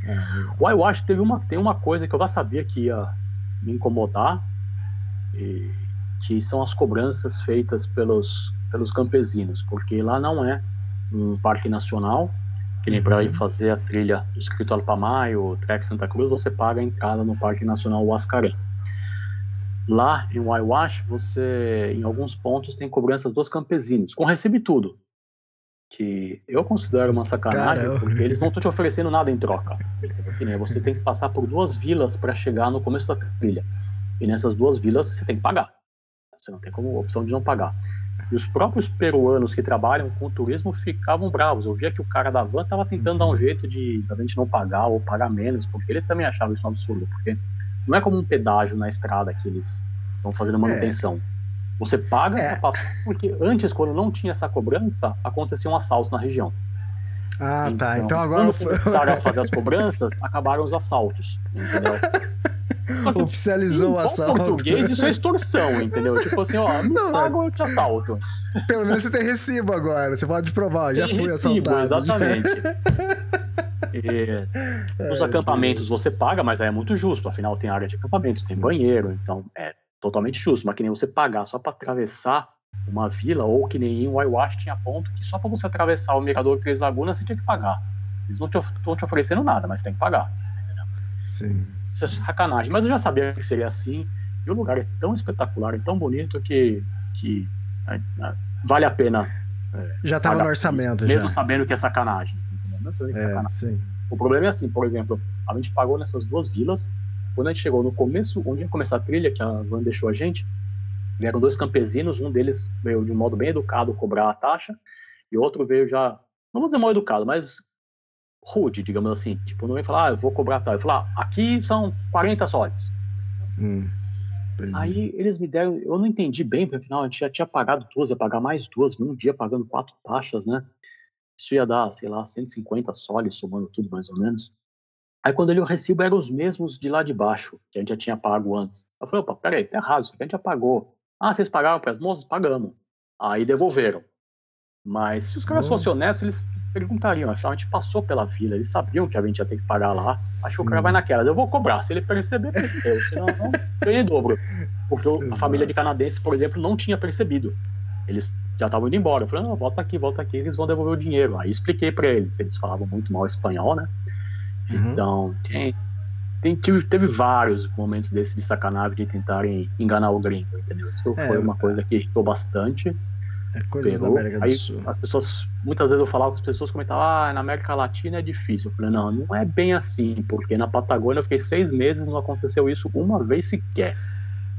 É. O eu acho que teve uma, tem uma coisa que eu já sabia que ia me incomodar, e, que são as cobranças feitas pelos, pelos campesinos, porque lá não é um parque nacional, que nem para ir fazer a trilha do Escrito Alpamayo, o Trek Santa Cruz, você paga a entrada no Parque Nacional Huascaré. Lá em Waiwash, você, em alguns pontos, tem cobranças dos campesinos, com recibo e tudo. Que eu considero uma sacanagem, Caramba. porque eles não estão te oferecendo nada em troca. Você tem que passar por duas vilas para chegar no começo da trilha. E nessas duas vilas você tem que pagar. Você não tem como opção de não pagar. E os próprios peruanos que trabalham com turismo ficavam bravos. Eu via que o cara da van estava tentando dar um jeito de a gente não pagar ou pagar menos, porque ele também achava isso um absurdo. Porque não é como um pedágio na estrada que eles estão fazendo manutenção. É. Você paga é. porque antes, quando não tinha essa cobrança, aconteciam assaltos na região. Ah, então, tá. Então agora. Quando começaram a fazer as cobranças, acabaram os assaltos. Entendeu? Oficializou o assalto. Em português, isso é extorsão, entendeu? Tipo assim, ó, não pago, eu te assalto. Pelo menos você tem recibo agora, você pode provar, já fui recibo, assaltado. Exatamente. E, nos é, acampamentos Deus. você paga, mas aí é muito justo, afinal tem área de acampamento, Sim. tem banheiro, então é totalmente justo. Mas que nem você pagar só para atravessar uma vila, ou que nem em Waiwash tinha ponto que só para você atravessar o Mirador Três Lagunas você tinha que pagar. Eles não estão te oferecendo nada, mas tem que pagar. Sim. Isso é sacanagem. Mas eu já sabia que seria assim. E o lugar é tão espetacular, é tão bonito que, que é, é, vale a pena. É, já estava no orçamento, mesmo já. sabendo que é sacanagem. Mesmo sabendo que é, sacanagem. Sim. O problema é assim, por exemplo, a gente pagou nessas duas vilas. Quando a gente chegou no começo, onde ia começar a trilha, que a van deixou a gente, vieram dois campesinos, um deles veio de um modo bem educado cobrar a taxa, e outro veio já, não vou dizer mal educado, mas rude, digamos assim. Tipo, não vem falar, ah, eu vou cobrar tal. Eu falar, ah, aqui são 40 soles. Hum, Aí eles me deram, eu não entendi bem, porque afinal a gente já tinha pagado duas, ia pagar mais duas, num dia pagando quatro taxas, né? Isso ia dar, sei lá, 150 soles, somando tudo mais ou menos. Aí quando ele o recibo eram os mesmos de lá de baixo, que a gente já tinha pago antes. Eu falei, opa, peraí, tá errado, isso aqui a gente já pagou. Ah, vocês pagaram para as moças? Pagamos. Aí devolveram. Mas se os caras fossem honestos, eles perguntariam. Afinal, a gente passou pela vila, eles sabiam que a gente ia ter que pagar lá. Sim. Acho que o cara vai naquela. Eu vou cobrar. Se ele perceber, percebeu. Senão, não ganhei dobro. Porque a família de canadense, por exemplo, não tinha percebido. Eles já estavam indo embora. Eu falei, não, volta aqui, volta aqui, eles vão devolver o dinheiro. Aí expliquei para eles. Eles falavam muito mal espanhol, né? Uhum. Então, tem, tem, teve, teve, vários momentos desses de sacanagem de tentarem enganar o gringo, entendeu? Isso é, foi uma coisa que irritou bastante. É coisas da América do Aí, Sul. As pessoas, muitas vezes eu falava que as pessoas comentavam, ah, na América Latina é difícil. Eu falei, não, não é bem assim, porque na Patagônia eu fiquei seis meses não aconteceu isso uma vez sequer.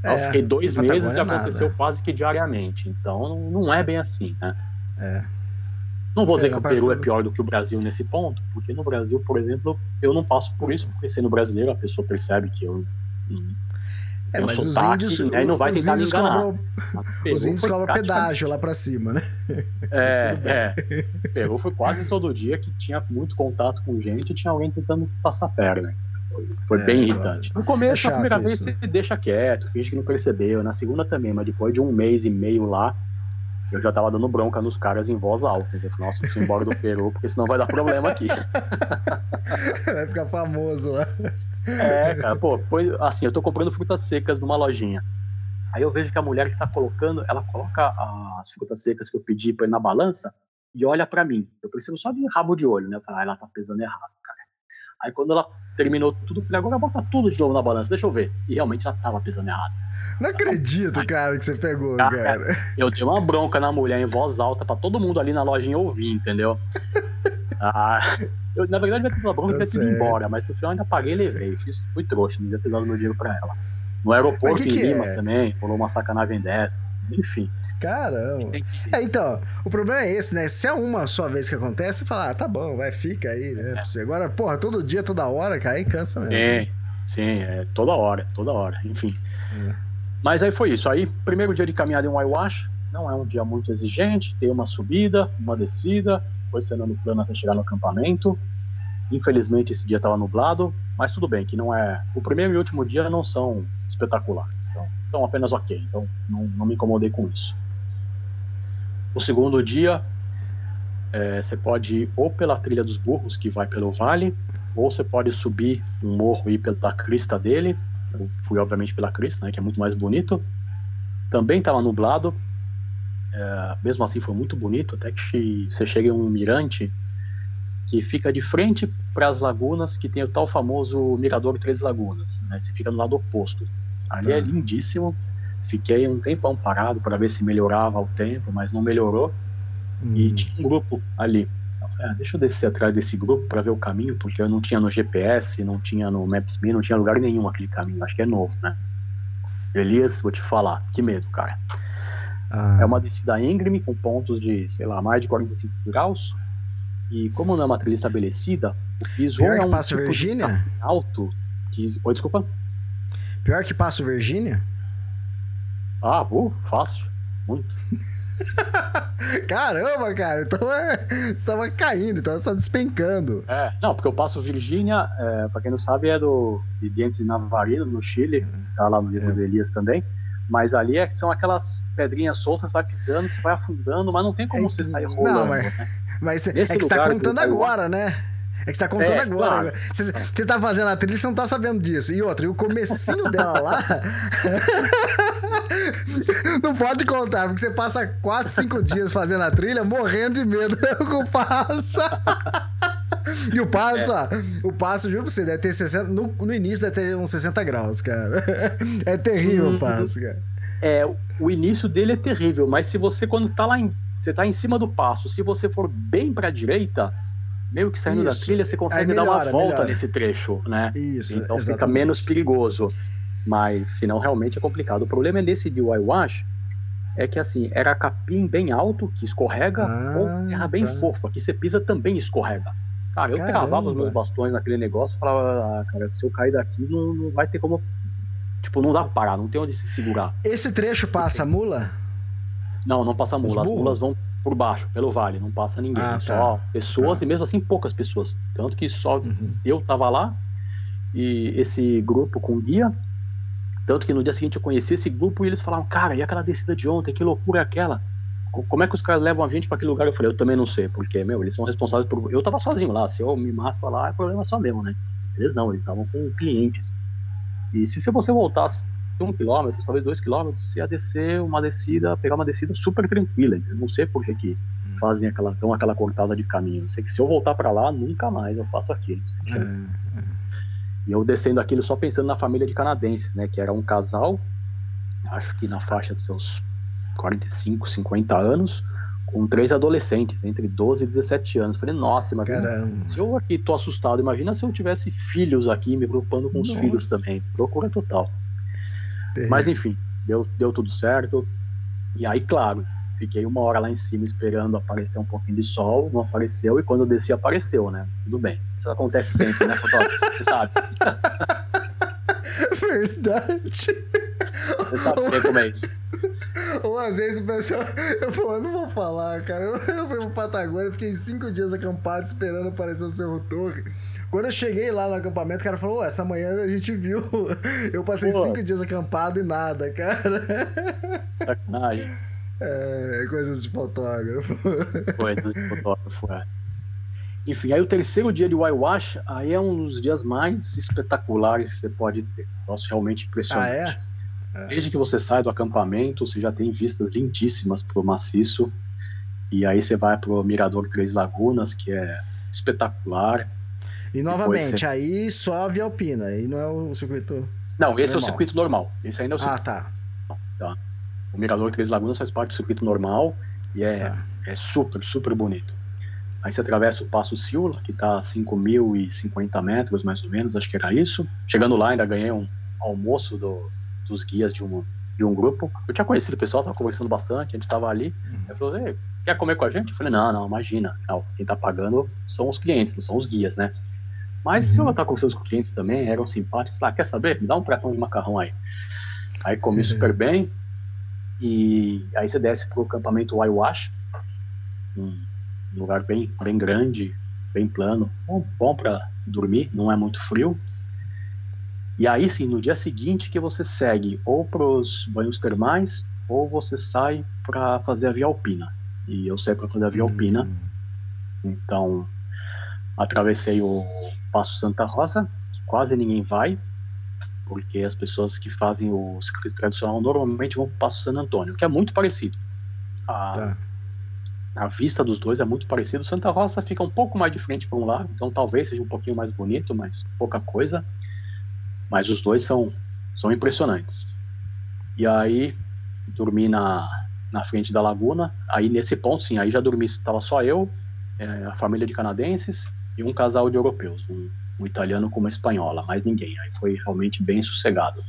É, eu fiquei dois meses e aconteceu nada. quase que diariamente. Então não é bem assim, né? É. Não vou dizer é, que o Peru é pior do que o Brasil nesse ponto, porque no Brasil, por exemplo, eu não passo por isso, porque sendo brasileiro a pessoa percebe que eu. É, mas os índios, né, não vai os índios cobram, os índios cobram pedágio lá pra cima, né? É, é. Peru foi quase todo dia que tinha muito contato com gente e tinha alguém tentando passar perna. Foi, foi é, bem irritante. No começo, é a primeira vez, você deixa quieto, finge que não percebeu. Na segunda também, mas depois de um mês e meio lá, eu já tava dando bronca nos caras em voz alta. Eu falei, nossa, preciso ir embora do Peru, porque senão vai dar problema aqui. vai ficar famoso lá. É, cara, pô, foi assim, eu tô comprando frutas secas numa lojinha. Aí eu vejo que a mulher que tá colocando, ela coloca as frutas secas que eu pedi pra ir na balança e olha para mim. Eu preciso só de rabo de olho, né? Eu falo, ah, ela tá pesando errado, cara. Aí quando ela terminou tudo, eu falei, agora bota tudo de novo na balança, deixa eu ver. E realmente já tava pesando errado. Não acredito, Aí, cara, que você pegou, cara, cara. Eu dei uma bronca na mulher em voz alta pra todo mundo ali na lojinha ouvir, entendeu? ah, eu, na verdade, eu ia ter uma bronca e ia ir embora, mas no final ainda paguei e levei. Fiz, fui trouxa, não ia ter dado meu dinheiro pra ela. No aeroporto que em Lima é? também, rolou uma sacanagem dessa. Enfim. Caramba. É, então, o problema é esse, né? Se é uma só vez que acontece, você fala, ah, tá bom, vai, fica aí, né? É. Agora, porra, todo dia, toda hora, cara, aí cansa mesmo. Sim, sim, é toda hora, toda hora, enfim. É. Mas aí foi isso. Aí, primeiro dia de caminhada em Waiwash, não é um dia muito exigente, tem uma subida, uma descida, foi no plano até chegar no acampamento. Infelizmente esse dia estava nublado, mas tudo bem, que não é. O primeiro e último dia não são espetaculares, são, são apenas ok, então não, não, me incomodei com isso. O segundo dia, é, você pode ir ou pela trilha dos burros, que vai pelo vale, ou você pode subir um morro e ir pela crista dele. Eu fui, obviamente, pela crista, né, que é muito mais bonito. Também estava nublado, é, mesmo assim foi muito bonito, até que você chega em um mirante que fica de frente para as lagunas, que tem o tal famoso Mirador Três Lagunas, né? Você fica no lado oposto. Ali é tá. lindíssimo. Fiquei um tempão parado para ver se melhorava o tempo, mas não melhorou. Hum. E tinha um grupo ali. Eu falei, ah, deixa eu descer atrás desse grupo para ver o caminho, porque eu não tinha no GPS, não tinha no Maps.me, não tinha lugar nenhum aquele caminho. Acho que é novo, né? Elias, vou te falar, que medo, cara. Ah. É uma descida íngreme com pontos de, sei lá, mais de 45 graus. E como não é uma trilha estabelecida, o piso Pior é um Passo tipo Virgínia? alto. Que... Oi, desculpa. Pior que Passo Virgínia? Ah, uh, fácil. Muito. Caramba, cara, então é, você estava caindo, então você tá despencando. É, não, porque o Passo Virgínia, é, para quem não sabe, é do de Dientes de Navarino, no Chile, que tá lá no livro é. do Elias também. Mas ali é, são aquelas pedrinhas soltas, você vai pisando, você vai afundando, mas não tem como é, você sair rolando. Não, mas... né? Mas é que você tá contando agora, né? É que você tá contando é, agora. Claro. Você, você tá fazendo a trilha e você não tá sabendo disso. E outra, e o comecinho dela lá. não pode contar, porque você passa 4, 5 dias fazendo a trilha morrendo de medo com o passo. E o passo, é. ó, o passo, juro pra você, deve ter 60. No, no início deve ter uns 60 graus, cara. É terrível hum, o passo, cara. É, o início dele é terrível, mas se você, quando tá lá em você está em cima do passo. Se você for bem para a direita, meio que saindo Isso. da trilha, você consegue melhora, dar uma volta melhora. nesse trecho, né? Isso, então exatamente. fica menos perigoso. Mas senão realmente é complicado. O problema é nesse de Wash é que assim, era capim bem alto, que escorrega, ah, ou terra bem tá. fofa, que você pisa também escorrega. Cara, eu Caramba. travava os meus bastões naquele negócio e falava, ah, cara, se eu cair daqui não, não vai ter como. Tipo, não dá pra parar, não tem onde se segurar. Esse trecho passa mula? Não, não passa mula. As mulas vão por baixo, pelo vale, não passa ninguém. Ah, tá. Só pessoas tá. e mesmo assim poucas pessoas. Tanto que só uhum. eu tava lá e esse grupo com guia. Tanto que no dia seguinte eu conheci esse grupo e eles falaram, cara, e aquela descida de ontem, que loucura é aquela? Como é que os caras levam a gente para aquele lugar? Eu falei, eu também não sei, porque, meu, eles são responsáveis por. Eu tava sozinho lá, se eu me mato lá, é problema só meu, né? Eles não, eles estavam com clientes. E se você voltasse um quilômetro, talvez dois quilômetros, ia descer uma descida, pegar uma descida super tranquila. Eu não sei por que, que hum. fazem aquela, então, aquela cortada de caminho. Eu sei que se eu voltar para lá, nunca mais eu faço aquilo. É, é. E eu descendo aquilo só pensando na família de canadenses, né? Que era um casal, acho que na faixa de seus 45, 50 anos, com três adolescentes, entre 12 e 17 anos. Falei, nossa, imagina. Caramba. Se eu aqui tô assustado, imagina se eu tivesse filhos aqui, me preocupando com os nossa. filhos também. Procura total. Mas enfim, deu, deu tudo certo. E aí, claro, fiquei uma hora lá em cima esperando aparecer um pouquinho de sol, não apareceu, e quando eu desci apareceu, né? Tudo bem. Isso acontece sempre, né, fotógrafo? Você sabe. Verdade. Você sabe como é isso. Ou às vezes o pessoal. Eu, eu não vou falar, cara. Eu, eu fui pro Patagônia, fiquei cinco dias acampado esperando aparecer o seu Torre. Quando eu cheguei lá no acampamento, o cara falou: essa manhã a gente viu. Eu passei pô. cinco dias acampado e nada, cara. Sacanagem. É, coisas de fotógrafo. Coisas de fotógrafo, é. Enfim, aí o terceiro dia de Waiwash, aí é um dos dias mais espetaculares que você pode ter. Nossa, realmente impressionante. Ah, é? É. Desde que você sai do acampamento, você já tem vistas lindíssimas pro maciço. E aí você vai pro Mirador Três Lagunas, que é espetacular. E novamente, você... aí só a Via Alpina, aí não é o circuito. Não, esse normal. é o circuito normal. Esse ainda é o circuito. Ah, tá. tá. O Mirador Três Lagunas faz parte do circuito normal e é, tá. é super, super bonito. Aí você atravessa o Passo Siula, que está a 5.050 metros, mais ou menos, acho que era isso. Chegando lá, ainda ganhei um almoço do, dos guias de um, de um grupo. Eu tinha conhecido o pessoal, tava conversando bastante, a gente estava ali. Uhum. Ele falou, quer comer com a gente? Eu falei, não, não, imagina. Não, quem está pagando são os clientes, não são os guias, né? Mas uhum. se eu estar conversando com os clientes também, eram simpáticos. Falei, ah, quer saber? Me dá um pratão de macarrão aí. Aí comi uhum. super bem. E aí você desce pro acampamento Waiwash, um lugar bem, bem grande, bem plano, bom, bom para dormir, não é muito frio. E aí sim, no dia seguinte que você segue ou para os banhos termais ou você sai para fazer a via alpina. E eu saí para fazer a via alpina. Hum. Então, atravessei o Passo Santa Rosa, quase ninguém vai, porque as pessoas que fazem o circuito tradicional normalmente vão para o Passo San Antônio, que é muito parecido. A, tá. a vista dos dois é muito parecido. Santa Rosa fica um pouco mais de frente para um lado, então talvez seja um pouquinho mais bonito, mas pouca coisa. Mas os dois são, são impressionantes. E aí, dormi na, na frente da laguna. Aí, nesse ponto, sim, aí já dormi. Estava só eu, é, a família de canadenses e um casal de europeus. Um, um italiano com uma espanhola, mais ninguém. Aí foi realmente bem sossegado.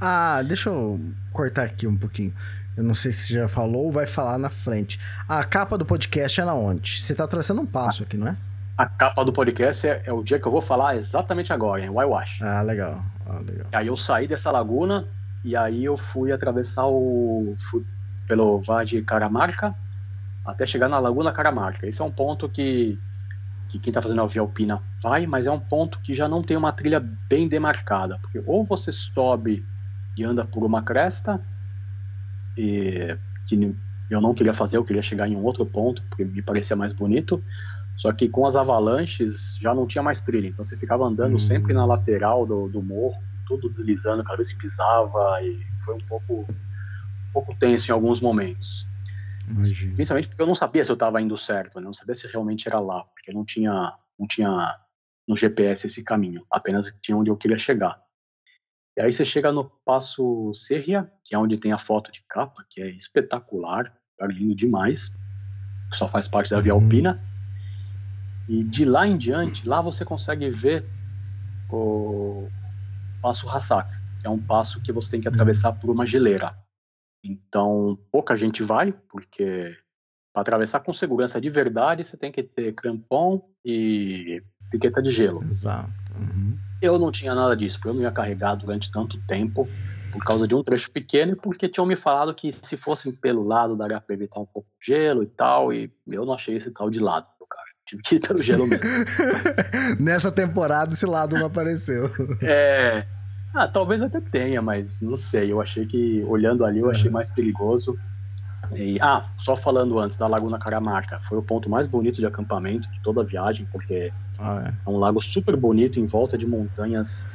Ah, deixa eu cortar aqui um pouquinho. Eu não sei se já falou ou vai falar na frente. A capa do podcast é na onde? Você tá atravessando um passo aqui, não é? A capa do podcast é, é, o dia que eu vou falar exatamente agora, em Waiwash. Ah, legal. Ah, legal. Aí eu saí dessa laguna e aí eu fui atravessar o. Fui pelo Vade Caramarca até chegar na Laguna Caramarca. Esse é um ponto que, que quem está fazendo a via alpina vai, mas é um ponto que já não tem uma trilha bem demarcada. Porque ou você sobe e anda por uma cresta, e, que eu não queria fazer, eu queria chegar em um outro ponto, porque me parecia mais bonito só que com as avalanches já não tinha mais trilha, então você ficava andando uhum. sempre na lateral do, do morro, tudo deslizando, cada vez que pisava, e foi um pouco, um pouco tenso em alguns momentos. Imagina. Principalmente porque eu não sabia se eu estava indo certo, né? não sabia se realmente era lá, porque não tinha, não tinha no GPS esse caminho, apenas tinha onde eu queria chegar. E aí você chega no Passo Serria, que é onde tem a foto de capa, que é espetacular, lindo demais, que só faz parte da Via uhum. Alpina. E de lá em diante, lá você consegue ver o passo Hassak, que é um passo que você tem que atravessar por uma geleira. Então, pouca gente vai, porque para atravessar com segurança de verdade, você tem que ter crampon e etiqueta de gelo. Exato. Uhum. Eu não tinha nada disso, porque eu não ia carregar durante tanto tempo por causa de um trecho pequeno e porque tinham me falado que se fossem pelo lado daria para evitar um pouco de gelo e tal, e eu não achei esse tal de lado. Tive que ir pelo gelo mesmo. Nessa temporada esse lado não apareceu. é. Ah, talvez até tenha, mas não sei. Eu achei que, olhando ali, eu achei é. mais perigoso. E, ah, só falando antes da Laguna Caramarca, foi o ponto mais bonito de acampamento de toda a viagem, porque ah, é. é um lago super bonito em volta de montanhas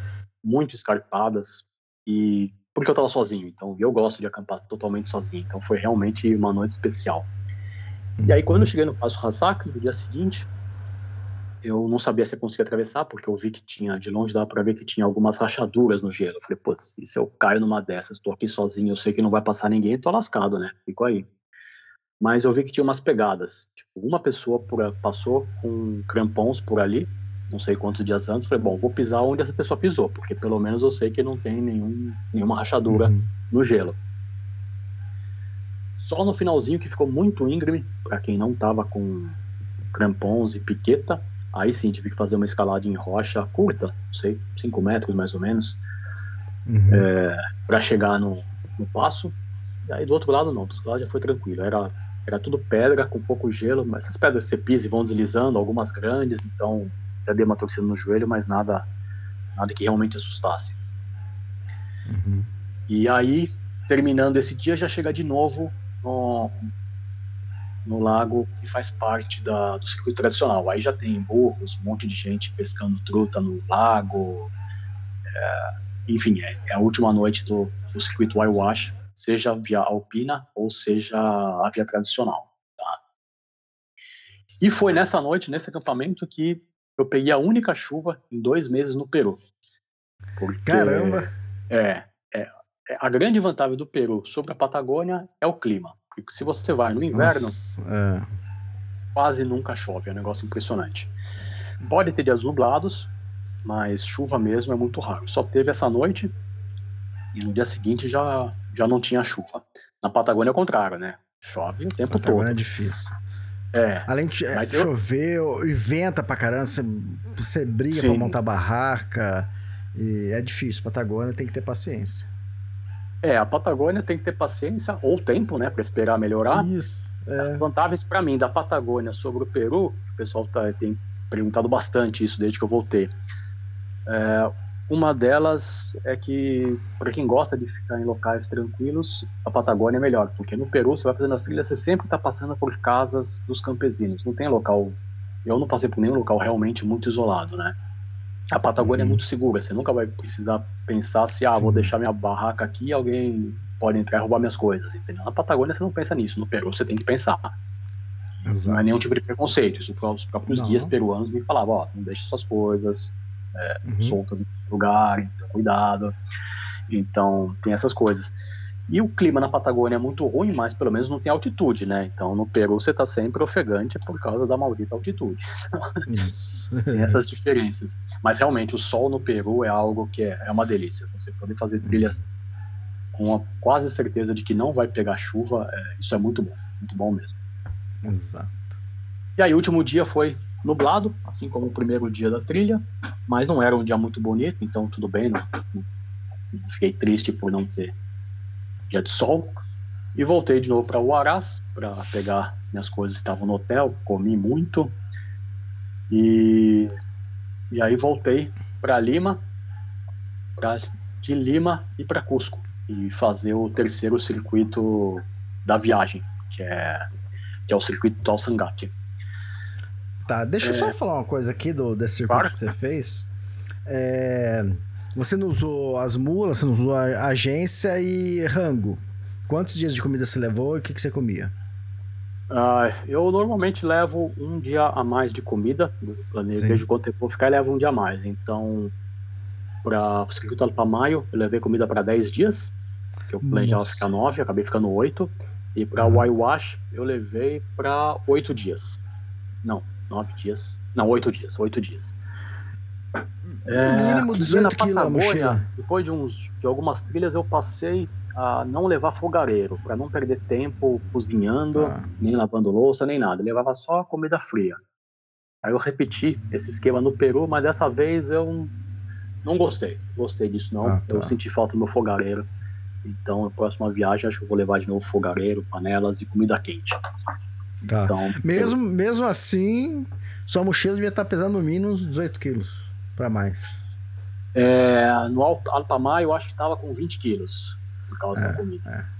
muito escarpadas e porque eu estava sozinho, então eu gosto de acampar totalmente sozinho, então foi realmente uma noite especial. E aí quando eu cheguei no Passo Hassak, no dia seguinte, eu não sabia se eu conseguia atravessar, porque eu vi que tinha, de longe dava para ver que tinha algumas rachaduras no gelo. Eu falei, putz, se eu caio numa dessas, estou aqui sozinho, eu sei que não vai passar ninguém, tô lascado, né? Fico aí. Mas eu vi que tinha umas pegadas. Tipo, uma pessoa por, passou com crampons por ali, não sei quantos dias antes, falei, bom, vou pisar onde essa pessoa pisou, porque pelo menos eu sei que não tem nenhum, nenhuma rachadura uhum. no gelo. Só no finalzinho que ficou muito íngreme, para quem não tava com crampons e piqueta, Aí sim, tive que fazer uma escalada em rocha curta, não sei, 5 metros mais ou menos, uhum. é, para chegar no, no passo. E aí do outro lado não, do outro lado já foi tranquilo. Era, era tudo pedra com pouco gelo, mas essas pedras você pisa e vão deslizando, algumas grandes, então já dei uma torcida no joelho, mas nada, nada que realmente assustasse. Uhum. E aí, terminando esse dia, já chega de novo no, no lago que faz parte da, do circuito tradicional. Aí já tem burros, um monte de gente pescando truta no lago. É, enfim, é, é, a última noite do, do circuito Whitewash, seja via alpina ou seja a via tradicional. Tá? E foi nessa noite, nesse acampamento, que eu peguei a única chuva em dois meses no Peru. Porque, Caramba! É, a grande vantagem do Peru sobre a Patagônia é o clima. Porque se você vai no inverno, Nossa, é. quase nunca chove, é um negócio impressionante. Pode ter dias nublados, mas chuva mesmo é muito raro. Só teve essa noite e no dia seguinte já, já não tinha chuva. Na Patagônia é o contrário, né? Chove o tempo Patagônia todo. é difícil. É. Além de é, chover eu... e venta pra caramba, você, você briga Sim. pra montar barraca. E é difícil. Patagônia tem que ter paciência. É, a Patagônia tem que ter paciência ou tempo, né, para esperar melhorar. Isso. É. Vantagens para mim da Patagônia sobre o Peru, o pessoal tá, tem perguntado bastante isso desde que eu voltei. É, uma delas é que, para quem gosta de ficar em locais tranquilos, a Patagônia é melhor, porque no Peru você vai fazendo as trilhas, você sempre está passando por casas dos campesinos. Não tem local. Eu não passei por nenhum local realmente muito isolado, né? A Patagônia uhum. é muito segura, você nunca vai precisar pensar se, ah, Sim. vou deixar minha barraca aqui e alguém pode entrar e roubar minhas coisas, entendeu? Na Patagônia você não pensa nisso, no Peru você tem que pensar. Exato. Não é nenhum tipo de preconceito, isso os próprios não. guias peruanos me falavam, ó, não deixe suas coisas é, uhum. soltas em lugar, cuidado. Então, tem essas coisas. E o clima na Patagônia é muito ruim, mas pelo menos não tem altitude, né? Então no Peru você está sempre ofegante por causa da maldita altitude. tem essas diferenças. Mas realmente o sol no Peru é algo que é, é uma delícia. Você poder fazer trilhas com a quase certeza de que não vai pegar chuva, é, isso é muito bom, muito bom mesmo. Exato. E aí o último dia foi nublado, assim como o primeiro dia da trilha, mas não era um dia muito bonito, então tudo bem, não, não fiquei triste por não ter dia de sol. E voltei de novo para o Arás para pegar minhas coisas que estavam no hotel, comi muito. E, e aí voltei para Lima, pra, de Lima e para Cusco e fazer o terceiro circuito da viagem, que é, que é o circuito do Alsangate. Tá, deixa é... eu só falar uma coisa aqui do, desse circuito claro. que você fez. É, você não usou as mulas, você não usou a agência e rango. Quantos dias de comida você levou e o que, que você comia? Uh, eu normalmente levo um dia a mais de comida. Planejo, vejo quanto tempo vou ficar e levo um dia a mais. Então, para o circuito para maio, eu levei comida para 10 dias, que eu planejava ficar 9, acabei ficando 8. E para o uhum. Waiwash, eu levei para 8 dias. Não, 9 dias. Não, oito dias, oito dias. É, mínimo 18 quilos Depois de, uns, de algumas trilhas, eu passei a não levar fogareiro, para não perder tempo cozinhando, ah. nem lavando louça, nem nada. Eu levava só comida fria. Aí eu repeti esse esquema no Peru, mas dessa vez eu não gostei. Gostei disso, não. Ah, tá. Eu senti falta do meu fogareiro. Então, na próxima viagem, acho que eu vou levar de novo fogareiro, panelas e comida quente. Tá. Então, mesmo, mesmo assim, sua mochila devia estar pesando no mínimo uns 18 quilos para mais. É, no alta mar eu acho que estava com 20 quilos por causa é, da comida. É.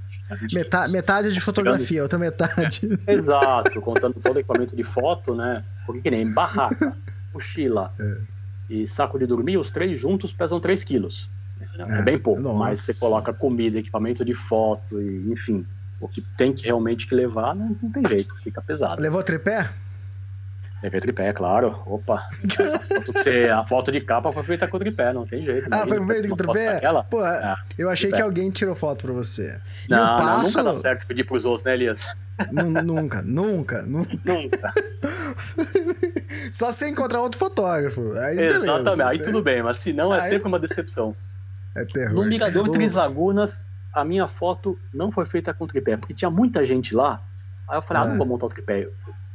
Metade, metade de fotografia, outra metade. É, exato, contando todo o equipamento de foto, né? Porque que nem barraca, mochila é. e saco de dormir, os três juntos pesam 3 quilos. É, é bem pouco, Nossa. mas você coloca comida, equipamento de foto, e, enfim, o que tem que realmente que levar, não, não tem jeito, fica pesado. Levou tripé? Levei tripé, claro. Opa. Foto você, a foto de capa foi feita com tripé, não tem jeito. Ah, foi feita com tripé? Pô, é, eu achei tripé. que alguém tirou foto pra você. Não, passo... não, nunca dá certo pedir pros outros, né, Elias? nunca, nunca, nunca. Nunca. Só se encontrar outro fotógrafo. Aí Exatamente, beleza. aí tudo bem, mas se não, é sempre uma decepção. É terror. No Mirador Três Lagunas, a minha foto não foi feita com tripé, porque tinha muita gente lá. Aí eu falei, ah, não é. vou montar o tripé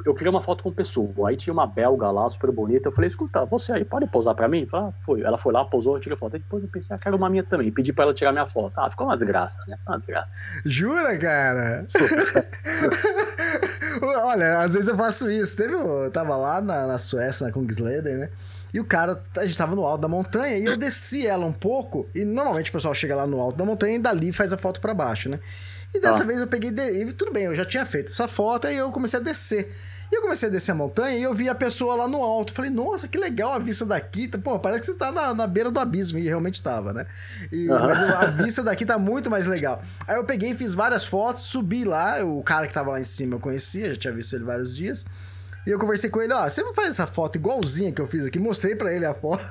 eu queria uma foto com pessoa. Aí tinha uma belga lá, super bonita. Eu falei, escuta, você aí pode posar pra mim? Falei, ah, foi. Ela foi lá, posou, eu tirei foto. Aí depois eu pensei, ah, quero uma minha também. Pedi pra ela tirar minha foto. Ah, ficou uma desgraça, né? Uma desgraça. Jura, cara? Olha, às vezes eu faço isso. Teve, eu tava lá na, na Suécia, na Kungsleden, né? E o cara, a gente tava no alto da montanha e eu desci ela um pouco. E normalmente o pessoal chega lá no alto da montanha e dali faz a foto para baixo, né? E dessa ah. vez eu peguei. E tudo bem, eu já tinha feito essa foto e eu comecei a descer. E eu comecei a descer a montanha e eu vi a pessoa lá no alto. Falei, nossa, que legal a vista daqui. Pô, parece que você tá na, na beira do abismo. E realmente estava, né? E, uhum. Mas a vista daqui tá muito mais legal. Aí eu peguei, fiz várias fotos, subi lá. O cara que tava lá em cima eu conhecia, já tinha visto ele vários dias. E eu conversei com ele, ó, você não faz essa foto igualzinha que eu fiz aqui? Mostrei para ele a foto.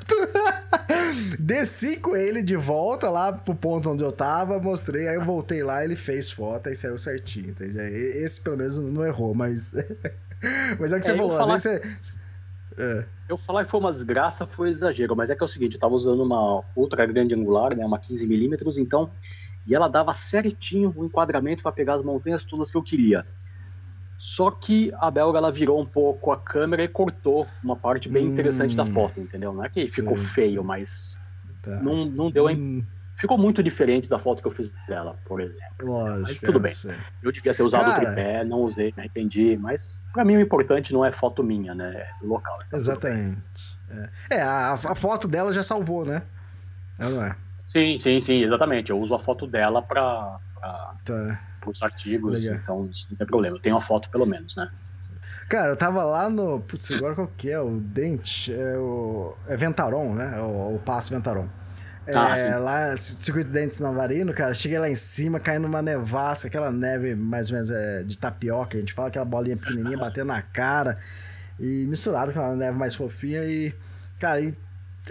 Desci com ele de volta lá pro ponto onde eu tava, mostrei, aí eu voltei lá, ele fez foto e saiu certinho, entende? Esse pelo menos não errou, mas Mas é o que você é, falou, falar... às vezes você. É. Eu falar que foi uma desgraça foi exagero, mas é que é o seguinte, eu tava usando uma ultra grande angular, né, uma 15mm, então, e ela dava certinho o enquadramento para pegar as montanhas todas que eu queria. Só que a belga ela virou um pouco a câmera e cortou uma parte bem hum, interessante da foto, entendeu? Não é que sim, ficou feio, mas tá. não, não deu hum. Ficou muito diferente da foto que eu fiz dela, por exemplo. Lógico. Mas tudo bem. Eu devia ter usado Cara, o tripé, não usei, me arrependi. Mas para mim o importante não é foto minha, né? É do local. Tá exatamente. É, é a, a, foto dela já salvou, né? Ela não é? Sim, sim, sim, exatamente. Eu uso a foto dela para tá. os artigos, Legal. então isso não tem problema. Eu tenho a foto pelo menos, né? Cara, eu tava lá no. Putz, agora qual que é? O Dente. É o. É Ventaron, né? É o, o Passo Ventaron. Ah, é, lá, circuito Dentes Navarino, cara, cheguei lá em cima, caindo numa nevasca, aquela neve mais ou menos é, de tapioca, a gente fala, aquela bolinha pequenininha batendo na cara, e misturado com uma neve mais fofinha, e, cara, e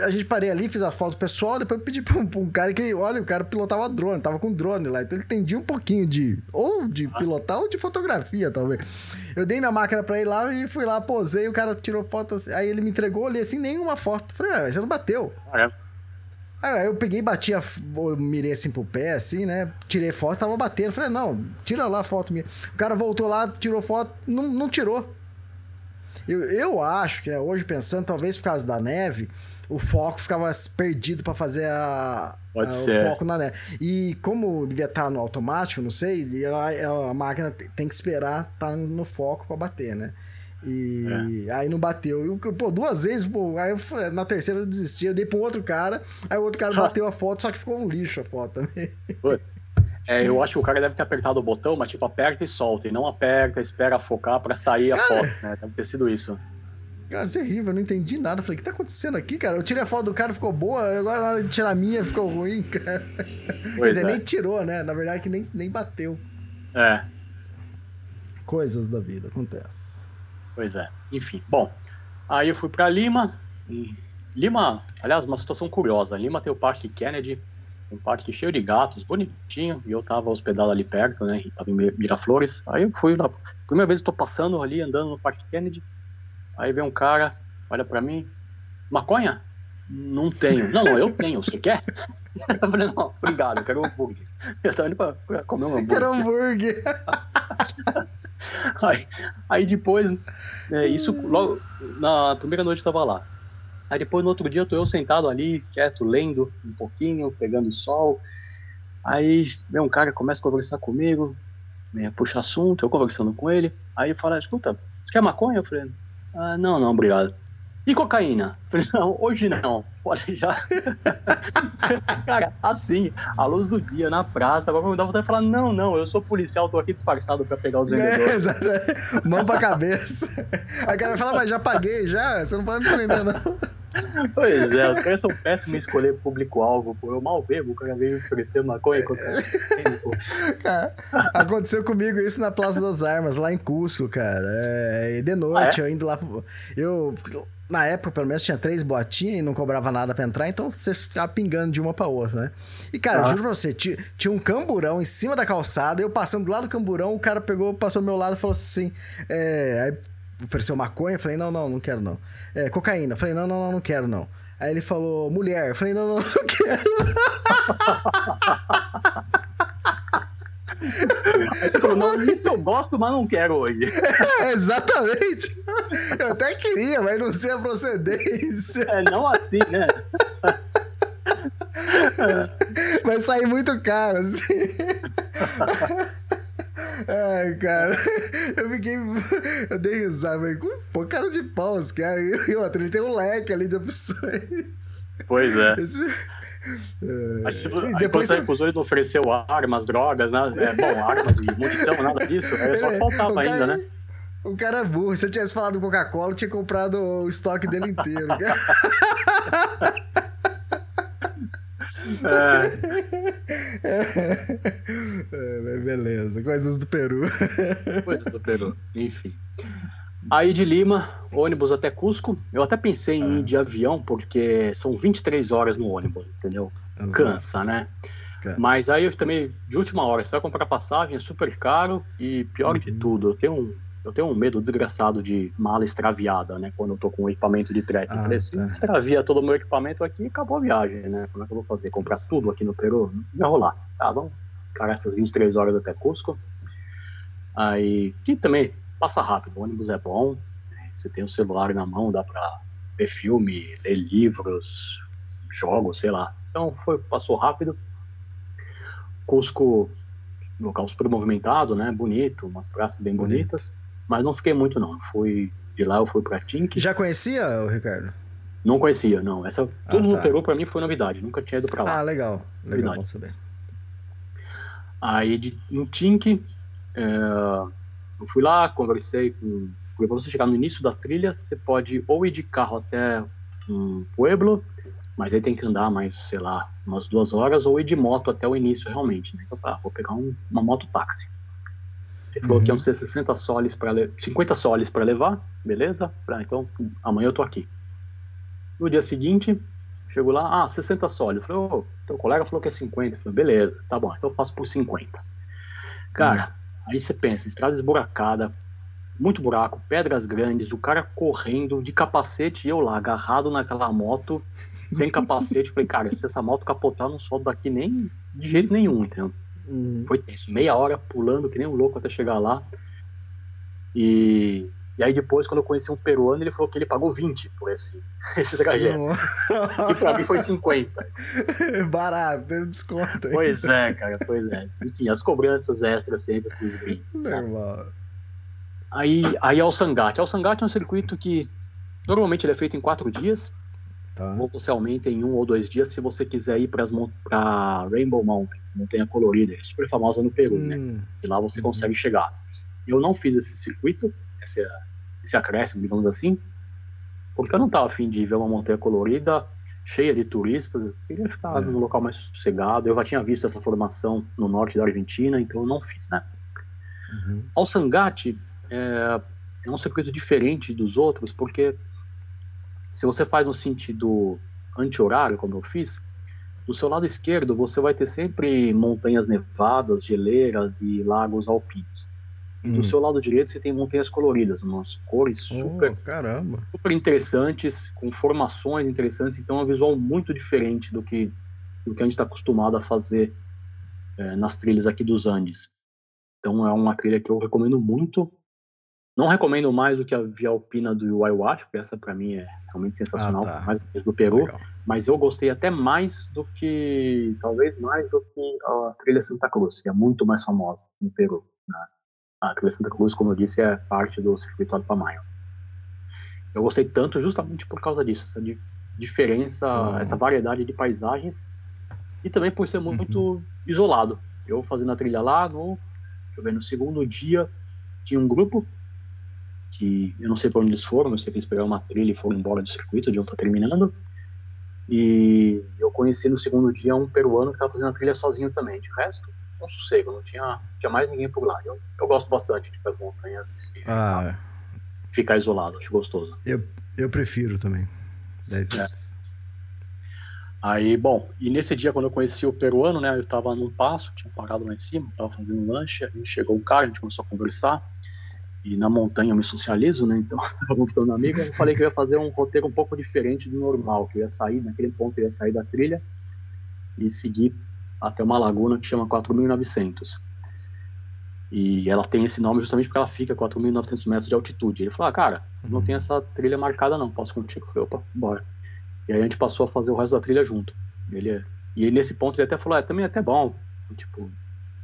a gente parei ali, fiz a foto pessoal, depois pedi pra um, pra um, cara que, olha, o cara pilotava drone, tava com drone lá, então ele entendia um pouquinho de, ou de pilotar ou de fotografia, talvez. Eu dei minha máquina pra ele lá e fui lá, posei, o cara tirou foto, aí ele me entregou, ali assim, nenhuma foto. Falei, ah, você não bateu. Ah, é? Aí eu peguei, bati a. mirei assim pro pé, assim, né? Tirei foto, tava batendo. Falei, não, tira lá a foto minha. O cara voltou lá, tirou foto, não, não tirou. Eu, eu acho que, né, hoje pensando, talvez por causa da neve, o foco ficava perdido para fazer a, a o foco na neve. E como devia estar tá no automático, não sei, ela, ela, a máquina tem que esperar estar tá no foco para bater, né? E é. aí não bateu. E, pô, duas vezes, pô, aí eu, na terceira eu desisti, eu dei pra um outro cara, aí o outro cara bateu a foto, só que ficou um lixo a foto também. Putz. É, eu acho que o cara deve ter apertado o botão, mas tipo, aperta e solta, e não aperta, espera focar para sair cara, a foto, né? Deve ter sido isso. Cara, terrível, eu não entendi nada. Falei, o que tá acontecendo aqui, cara? Eu tirei a foto do cara, ficou boa, agora na hora de tirar a minha ficou ruim, cara. Pois Quer dizer, é. nem tirou, né? Na verdade, que nem, nem bateu. É. Coisas da vida, acontece. Pois é. Enfim, bom. Aí eu fui para Lima. Lima, aliás, uma situação curiosa. Lima tem o Parque Kennedy, um parque cheio de gatos, bonitinho, e eu tava hospedado ali perto, né? E tava em Miraflores. Aí eu fui lá. Primeira vez eu tô passando ali, andando no Parque Kennedy. Aí vem um cara olha para mim, maconha? Não tenho. Não, não, eu tenho. Você quer? Eu falei, não, obrigado, eu quero um hambúrguer. Eu tava indo pra, pra comer um hambúrguer. Quero hambúrguer. aí, aí depois, é, isso logo na primeira noite eu tava lá. Aí depois no outro dia eu tô eu sentado ali, quieto, lendo um pouquinho, pegando sol. Aí vem um cara, começa a conversar comigo, né, puxa assunto, eu conversando com ele. Aí ele fala, escuta, você quer maconha? Eu falei, ah, não, não, obrigado. E cocaína? Falei, não, hoje não. Olha, já. Cara, assim, à luz do dia, na praça, agora me dá vontade de falar: não, não, eu sou policial, tô aqui disfarçado pra pegar os vendedores. É, Mão pra cabeça. Aí o cara fala, mas já paguei, já, você não pode me prender, não. Pois é, os caras são péssimos em escolher público-alvo, pô. Eu mal bebo, o cara veio oferecer maconha contra cara, Aconteceu comigo isso na Plaza das Armas, lá em Cusco, cara. É, de noite, ah, é? eu indo lá. Eu na época, pelo menos, tinha três botinhas e não cobrava nada pra entrar, então você ficava pingando de uma pra outra, né? E, cara, ah. juro pra você, tinha, tinha, um camburão em cima da calçada, eu passando do lado do camburão, o cara pegou, passou do meu lado e falou assim: é, aí ofereceu maconha, falei, não, não, não quero não. É, cocaína, falei, não, não, não, não quero não. Aí ele falou, mulher, eu falei, não, não, não quero. Aí você falou, não, isso eu gosto, mas não quero hoje. É, exatamente. Eu até queria, mas não sei a procedência. É, não assim, né? Vai sair muito caro, assim. Ai, cara, eu fiquei. Eu dei risada, mas pô, cara de pau, os caras. E outra, ele tem um leque ali de opções. Pois é. Esse... É... A, a depois você... não ofereceu armas, drogas, né? É, bom, armas e munição, nada disso. É, só é, faltava cara... ainda, né? O cara é burro. Se eu tivesse falado Coca-Cola, eu tinha comprado o estoque dele inteiro. É. é. beleza, coisas do Peru. Coisas do Peru, enfim. Aí de Lima, ônibus até Cusco. Eu até pensei em ir ah. de avião, porque são 23 horas no ônibus, entendeu? Exato. Cansa, né? Cansa. Mas aí eu também, de última hora, você vai comprar passagem, é super caro e pior uhum. de tudo, eu tenho um eu tenho um medo desgraçado de mala extraviada, né? Quando eu tô com equipamento de trek. Ah, falei, se tá. extravia todo o meu equipamento aqui, acabou a viagem, né? Como é que eu vou fazer? Comprar Sim. tudo aqui no Peru? Não vai rolar. Tá, vamos ficar essas 23 horas até Cusco. Aí, que também passa rápido, o ônibus é bom, né? você tem o celular na mão, dá pra ver filme, ler livros, jogos, sei lá. Então, foi, passou rápido. Cusco, local super movimentado, né? Bonito, umas praças bem bonitas. Mas não fiquei muito, não. fui de lá eu fui pra Tink. Já conhecia, o Ricardo? Não conhecia, não. Essa, ah, todo mundo tá. pegou pra mim foi novidade. Nunca tinha ido pra lá. Ah, legal. Legal, bom saber. Aí de, em Tink, é, eu fui lá, conversei com. Porque pra você chegar no início da trilha, você pode ou ir de carro até um pueblo, mas aí tem que andar mais, sei lá, umas duas horas, ou ir de moto até o início realmente. Né? Então tá, vou pegar um, uma moto táxi. Ele falou uhum. que iam ser 60 soles para 50 soles para levar, beleza? Então, amanhã eu tô aqui. No dia seguinte, chego lá, ah, 60 soles. Eu falei, ô, teu colega falou que é 50. Eu falei, beleza, tá bom, então eu faço por 50. Cara, uhum. aí você pensa, estrada esburacada, muito buraco, pedras grandes, o cara correndo de capacete e eu lá, agarrado naquela moto, sem capacete. falei, cara, se essa moto capotar, não solto daqui nem de jeito nenhum, entendeu? Uhum. Foi tenso. Meia hora pulando que nem um louco até chegar lá. E, e aí depois, quando eu conheci um peruano, ele falou que ele pagou 20 por esse, esse trajeto. e pra mim foi 50. Barato, deu desconto. Aí. Pois é, cara, pois é. Enfim, as cobranças extras sempre. Normal. Aí, aí o Sangate é um circuito que normalmente ele é feito em quatro dias. Tá. Ou você aumenta em um ou dois dias se você quiser ir para Rainbow Mountain, montanha colorida, é super famosa no Peru, né? hum. né? E lá você uhum. consegue chegar. Eu não fiz esse circuito, esse, esse acréscimo, digamos assim, porque eu não estava afim de ver uma montanha colorida cheia de turistas, eu queria ficar é. num local mais sossegado. Eu já tinha visto essa formação no norte da Argentina, então eu não fiz, né? Uhum. Ao Sangate é, é um circuito diferente dos outros, porque se você faz no sentido anti-horário, como eu fiz, do seu lado esquerdo você vai ter sempre montanhas nevadas, geleiras e lagos alpinos. E do hum. seu lado direito você tem montanhas coloridas, umas cores super, oh, super interessantes, com formações interessantes. Então é um visual muito diferente do que, do que a gente está acostumado a fazer é, nas trilhas aqui dos Andes. Então é uma trilha que eu recomendo muito. Não recomendo mais do que a Via Alpina do Ayahuasca, porque essa para mim é realmente sensacional, ah, tá. mais do Peru. Legal. Mas eu gostei até mais do que, talvez mais do que a trilha Santa Cruz, que é muito mais famosa no Peru. Né? A trilha Santa Cruz, como eu disse, é parte do circuito Alpamayo. Eu gostei tanto justamente por causa disso, essa diferença, uhum. essa variedade de paisagens e também por ser muito uhum. isolado. Eu fazendo a trilha lá, no, ver, no segundo dia tinha um grupo que eu não sei para onde eles foram, eu sei que eles pegaram uma trilha e foram embora do circuito, de onde tá terminando. E eu conheci no segundo dia um peruano que estava fazendo a trilha sozinho também. De resto, um sossego, não tinha, tinha mais ninguém por lá. Eu, eu gosto bastante de ir para as montanhas e ah, ficar, é. ficar, isolado, acho gostoso. Eu, eu prefiro também. Dez é. vezes. Aí, bom, e nesse dia, quando eu conheci o peruano, né, eu estava num passo, tinha parado lá em cima, estava fazendo um lanche, a gente chegou um cara, a gente começou a conversar e na montanha eu me socializo, né? Então, vamos ficando amigo. Eu falei que eu ia fazer um roteiro um pouco diferente do normal, que eu ia sair, naquele ponto eu ia sair da trilha e seguir até uma laguna que chama 4900. E ela tem esse nome justamente porque ela fica a 4.900 metros de altitude. Ele falou: ah, cara, não tem essa trilha marcada, não, posso contigo. Eu falei: opa, bora. E aí a gente passou a fazer o resto da trilha junto. Ele, e aí, nesse ponto ele até falou: é, também é até bom, tipo,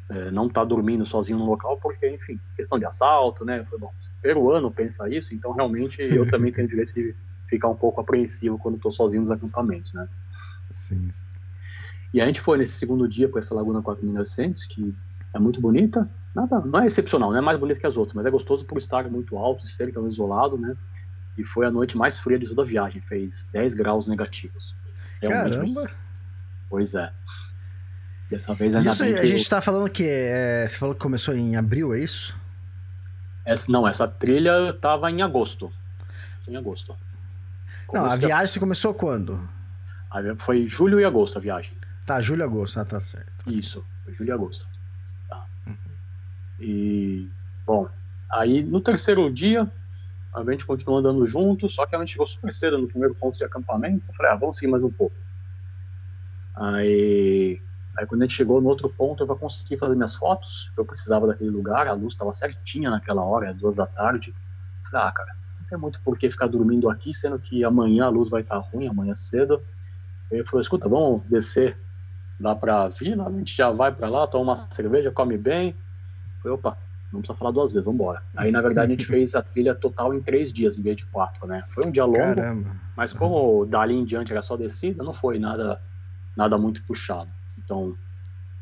é, não tá dormindo sozinho no local, porque, enfim, questão de assalto, né? Foi bom, peruano pensa isso, então realmente eu também tenho o direito de ficar um pouco apreensivo quando estou sozinho nos acampamentos, né? Sim. E a gente foi nesse segundo dia para essa Laguna 4900, que é muito bonita. Nada, não é excepcional, não é mais bonita que as outras, mas é gostoso por estar muito alto e ser tão isolado, né? E foi a noite mais fria de toda a viagem, fez 10 graus negativos. Realmente Caramba! Pois é. Dessa vez ainda isso, bem que... A gente está falando que é, você falou que começou em abril, é isso? Essa, não, essa trilha estava em agosto. Essa foi em agosto. não, a viagem você começou quando? Foi julho e agosto a viagem. Tá, julho e agosto, ah, tá certo. Isso, foi julho e agosto. Tá. Uhum. E, bom, aí no terceiro dia, a gente continuou andando junto, só que a gente chegou super cedo no primeiro ponto de acampamento. Eu falei, ah, vamos seguir mais um pouco. Aí Aí quando a gente chegou no outro ponto, eu já consegui fazer minhas fotos. Eu precisava daquele lugar, a luz estava certinha naquela hora, duas da tarde. Falei, ah, cara, não tem muito por que ficar dormindo aqui, sendo que amanhã a luz vai estar tá ruim, amanhã cedo. Ele falou, escuta, vamos descer lá pra vila, a gente já vai para lá, toma uma cerveja, come bem. Eu falei, opa, não precisa falar duas vezes, vamos embora. Aí, na verdade, a gente fez a trilha total em três dias, em vez de quatro, né? Foi um dia longo, Caramba. mas como dali em diante era só descida, não foi nada, nada muito puxado. Então,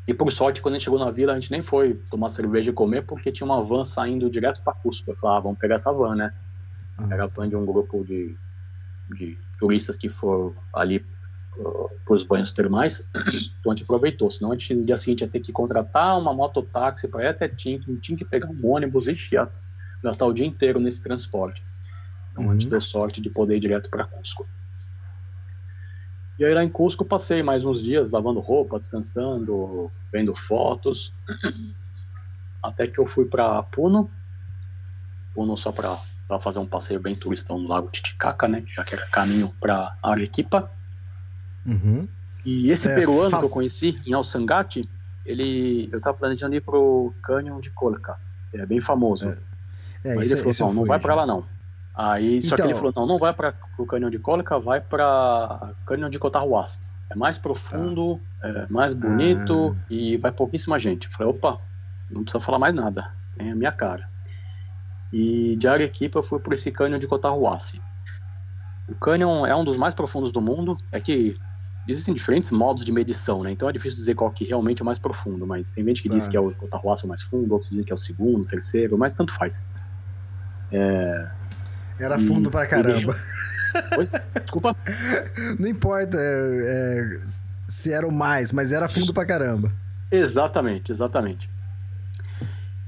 e por sorte, quando a gente chegou na vila, a gente nem foi tomar cerveja e comer, porque tinha uma van saindo direto para Cusco. Eu falei, ah, vamos pegar essa van, né? Uhum. Era a van de um grupo de, de turistas que foram ali uh, para os banhos termais. Então a gente aproveitou, senão a gente no dia seguinte ia ter que contratar uma mototáxi para ir até Tinque, tinha que pegar um ônibus e ia gastar o dia inteiro nesse transporte. Então uhum. a gente uhum. deu sorte de poder ir direto para Cusco. E aí lá em Cusco passei mais uns dias lavando roupa, descansando, vendo fotos, até que eu fui para Puno, Puno só para fazer um passeio bem turistão no Lago Titicaca, né, já que era caminho para Arequipa. Uhum. E esse é, peruano fa... que eu conheci em Alsangate, ele, eu estava planejando ir pro Canyon de Colca, é bem famoso. É. É, Mas ele falou, não, não vai para lá não. Aí, só que ele então- falou, não, não vai para o cânion de Cólica, vai para cânion de Cotarruás. É mais profundo, ah. é mais bonito ah. e vai pouquíssima gente. Eu falei, opa, não precisa falar mais nada, tem a minha cara. E de Arequipa eu fui por esse cânion de Cotarruás. O cânion é um dos mais profundos do mundo, é que existem diferentes modos de medição, né? Então é difícil dizer qual que realmente é o mais profundo, mas tem gente que diz ah. que é o Cotarruás o mais fundo, outros dizem que é o segundo, o terceiro, mas tanto faz. É, era fundo e, pra caramba. Oi? Desculpa? Não importa é, é, se era o mais, mas era fundo pra caramba. Exatamente, exatamente.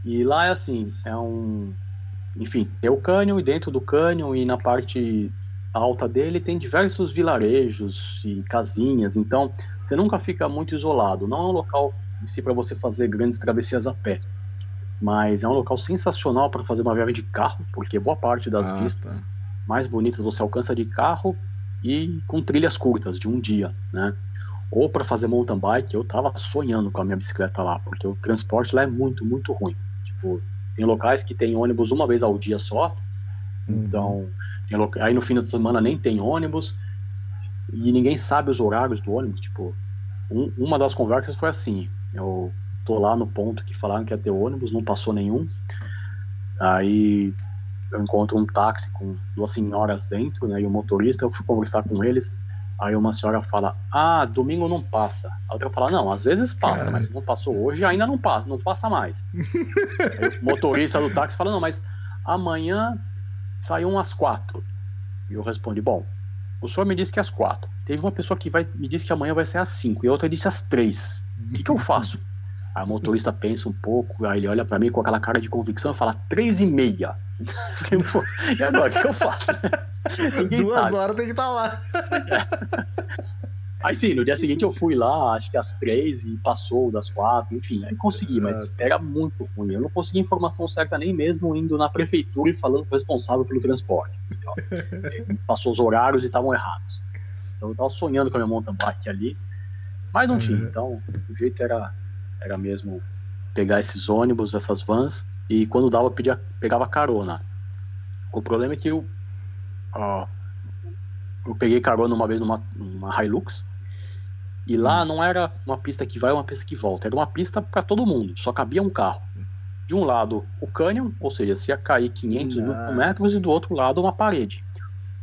E lá é assim, é um. Enfim, tem o cânion e dentro do cânion e na parte alta dele tem diversos vilarejos e casinhas, então você nunca fica muito isolado. Não é um local em si para você fazer grandes travessias a pé. Mas é um local sensacional para fazer uma viagem de carro, porque boa parte das ah, vistas tá. mais bonitas você alcança de carro e com trilhas curtas de um dia, né? Ou para fazer mountain bike, eu tava sonhando com a minha bicicleta lá, porque o transporte lá é muito, muito ruim. Tipo, tem locais que tem ônibus uma vez ao dia só, uhum. então aí no fim da semana nem tem ônibus e ninguém sabe os horários do ônibus. Tipo, um, uma das conversas foi assim: eu tô lá no ponto que falaram que ia ter ônibus, não passou nenhum. Aí eu encontro um táxi com duas senhoras dentro, né? E o motorista, eu fui conversar com eles. Aí uma senhora fala: Ah, domingo não passa. A outra fala: Não, às vezes passa, mas se não passou hoje, ainda não passa, não passa mais. o motorista do táxi fala: Não, mas amanhã saiu umas quatro. E eu respondi: Bom, o senhor me disse que às quatro. Teve uma pessoa que vai, me disse que amanhã vai ser às cinco e a outra disse às três. O que, que eu faço? O motorista pensa um pouco, aí ele olha para mim com aquela cara de convicção e fala: três e meia. e agora, o que, eu faço? Duas sabe. horas tem que estar tá lá. Aí sim, no dia seguinte eu fui lá, acho que às três e passou das quatro, enfim, aí consegui, mas era muito ruim. Eu não consegui informação certa nem mesmo indo na prefeitura e falando com o responsável pelo transporte. Passou os horários e estavam errados. Então eu tava sonhando com a minha mountain bike ali, mas não tinha. Então o jeito era, era mesmo pegar esses ônibus, essas vans, e quando dava, pedia, pegava carona. O problema é que eu, ó, eu peguei carona uma vez numa, numa Hilux, e lá hum. não era uma pista que vai, uma pista que volta, era uma pista para todo mundo, só cabia um carro. De um lado o cânion, ou seja, se ia cair 500 Nossa. metros, e do outro lado uma parede.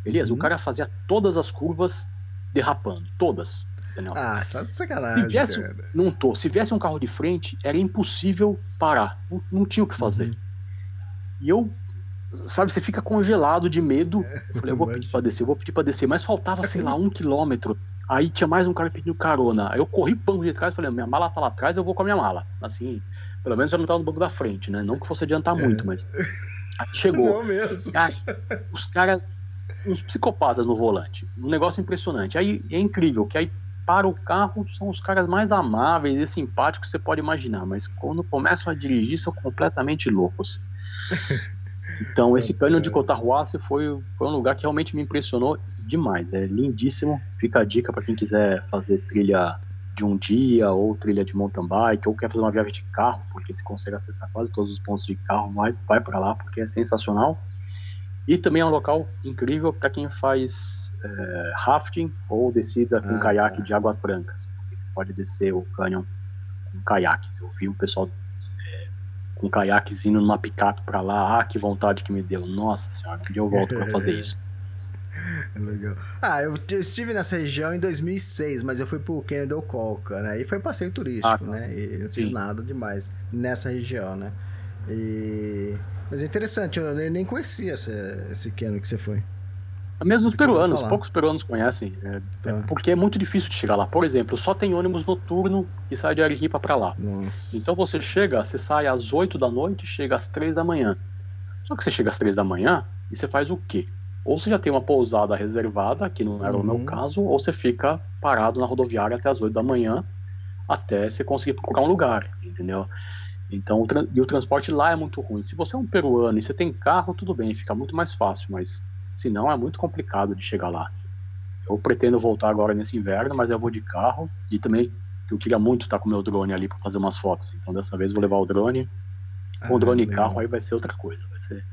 Beleza, uhum. o cara fazia todas as curvas derrapando, todas. Ah, tá de sacanagem. Se viesse, cara. não tô. Se viesse um carro de frente, era impossível parar. Não, não tinha o que fazer. Uhum. E eu, sabe, você fica congelado de medo. É, eu falei, eu vou pedir pra descer, eu vou pedir pra descer. Mas faltava, sei lá, um quilômetro. Aí tinha mais um cara pedindo carona. Aí eu corri pro banco de trás e falei, minha mala tá lá atrás, eu vou com a minha mala. Assim, pelo menos já não tava no banco da frente, né? Não que fosse adiantar é. muito, mas. Aí chegou. Não mesmo. Aí, os caras uns psicopatas no volante. Um negócio impressionante. Aí é incrível que aí para o carro são os caras mais amáveis e simpáticos que você pode imaginar, mas quando começam a dirigir são completamente loucos. Então, esse cânion de Cotarruace foi, foi um lugar que realmente me impressionou demais. É lindíssimo. Fica a dica para quem quiser fazer trilha de um dia, ou trilha de mountain bike, ou quer fazer uma viagem de carro, porque se consegue acessar quase todos os pontos de carro, vai, vai para lá, porque é sensacional. E também é um local incrível para quem faz é, rafting ou descida com ah, caiaque tá. de águas brancas. Você pode descer o cânion com caiaque. Eu vi o pessoal é, com caiaques indo numa picape para lá. Ah, que vontade que me deu. Nossa senhora, um dia eu volto para fazer isso. Legal. Ah, eu, eu, estive nessa região em 2006, mas eu fui pro Canyon do Colca, né? E foi um passeio turístico, ah, tá. né? E não fiz nada demais nessa região, né? E mas é interessante, eu nem conhecia essa, esse Keno que você foi. Mesmo os peruanos, poucos peruanos conhecem. É, tá. é, porque é muito difícil de chegar lá. Por exemplo, só tem ônibus noturno que sai de Arequipa para lá. Nossa. Então você chega, você sai às 8 da noite chega às 3 da manhã. Só que você chega às 3 da manhã e você faz o quê? Ou você já tem uma pousada reservada, que não era uhum. o meu uhum. caso, ou você fica parado na rodoviária até as 8 da manhã até você conseguir procurar um lugar, entendeu? Então, o e o transporte lá é muito ruim. Se você é um peruano e você tem carro, tudo bem, fica muito mais fácil, mas se não, é muito complicado de chegar lá. Eu pretendo voltar agora nesse inverno, mas eu vou de carro e também eu queria muito estar com o meu drone ali para fazer umas fotos. Então, dessa vez, vou levar o drone. Com ah, o drone e carro, aí vai ser outra coisa. Vai ser...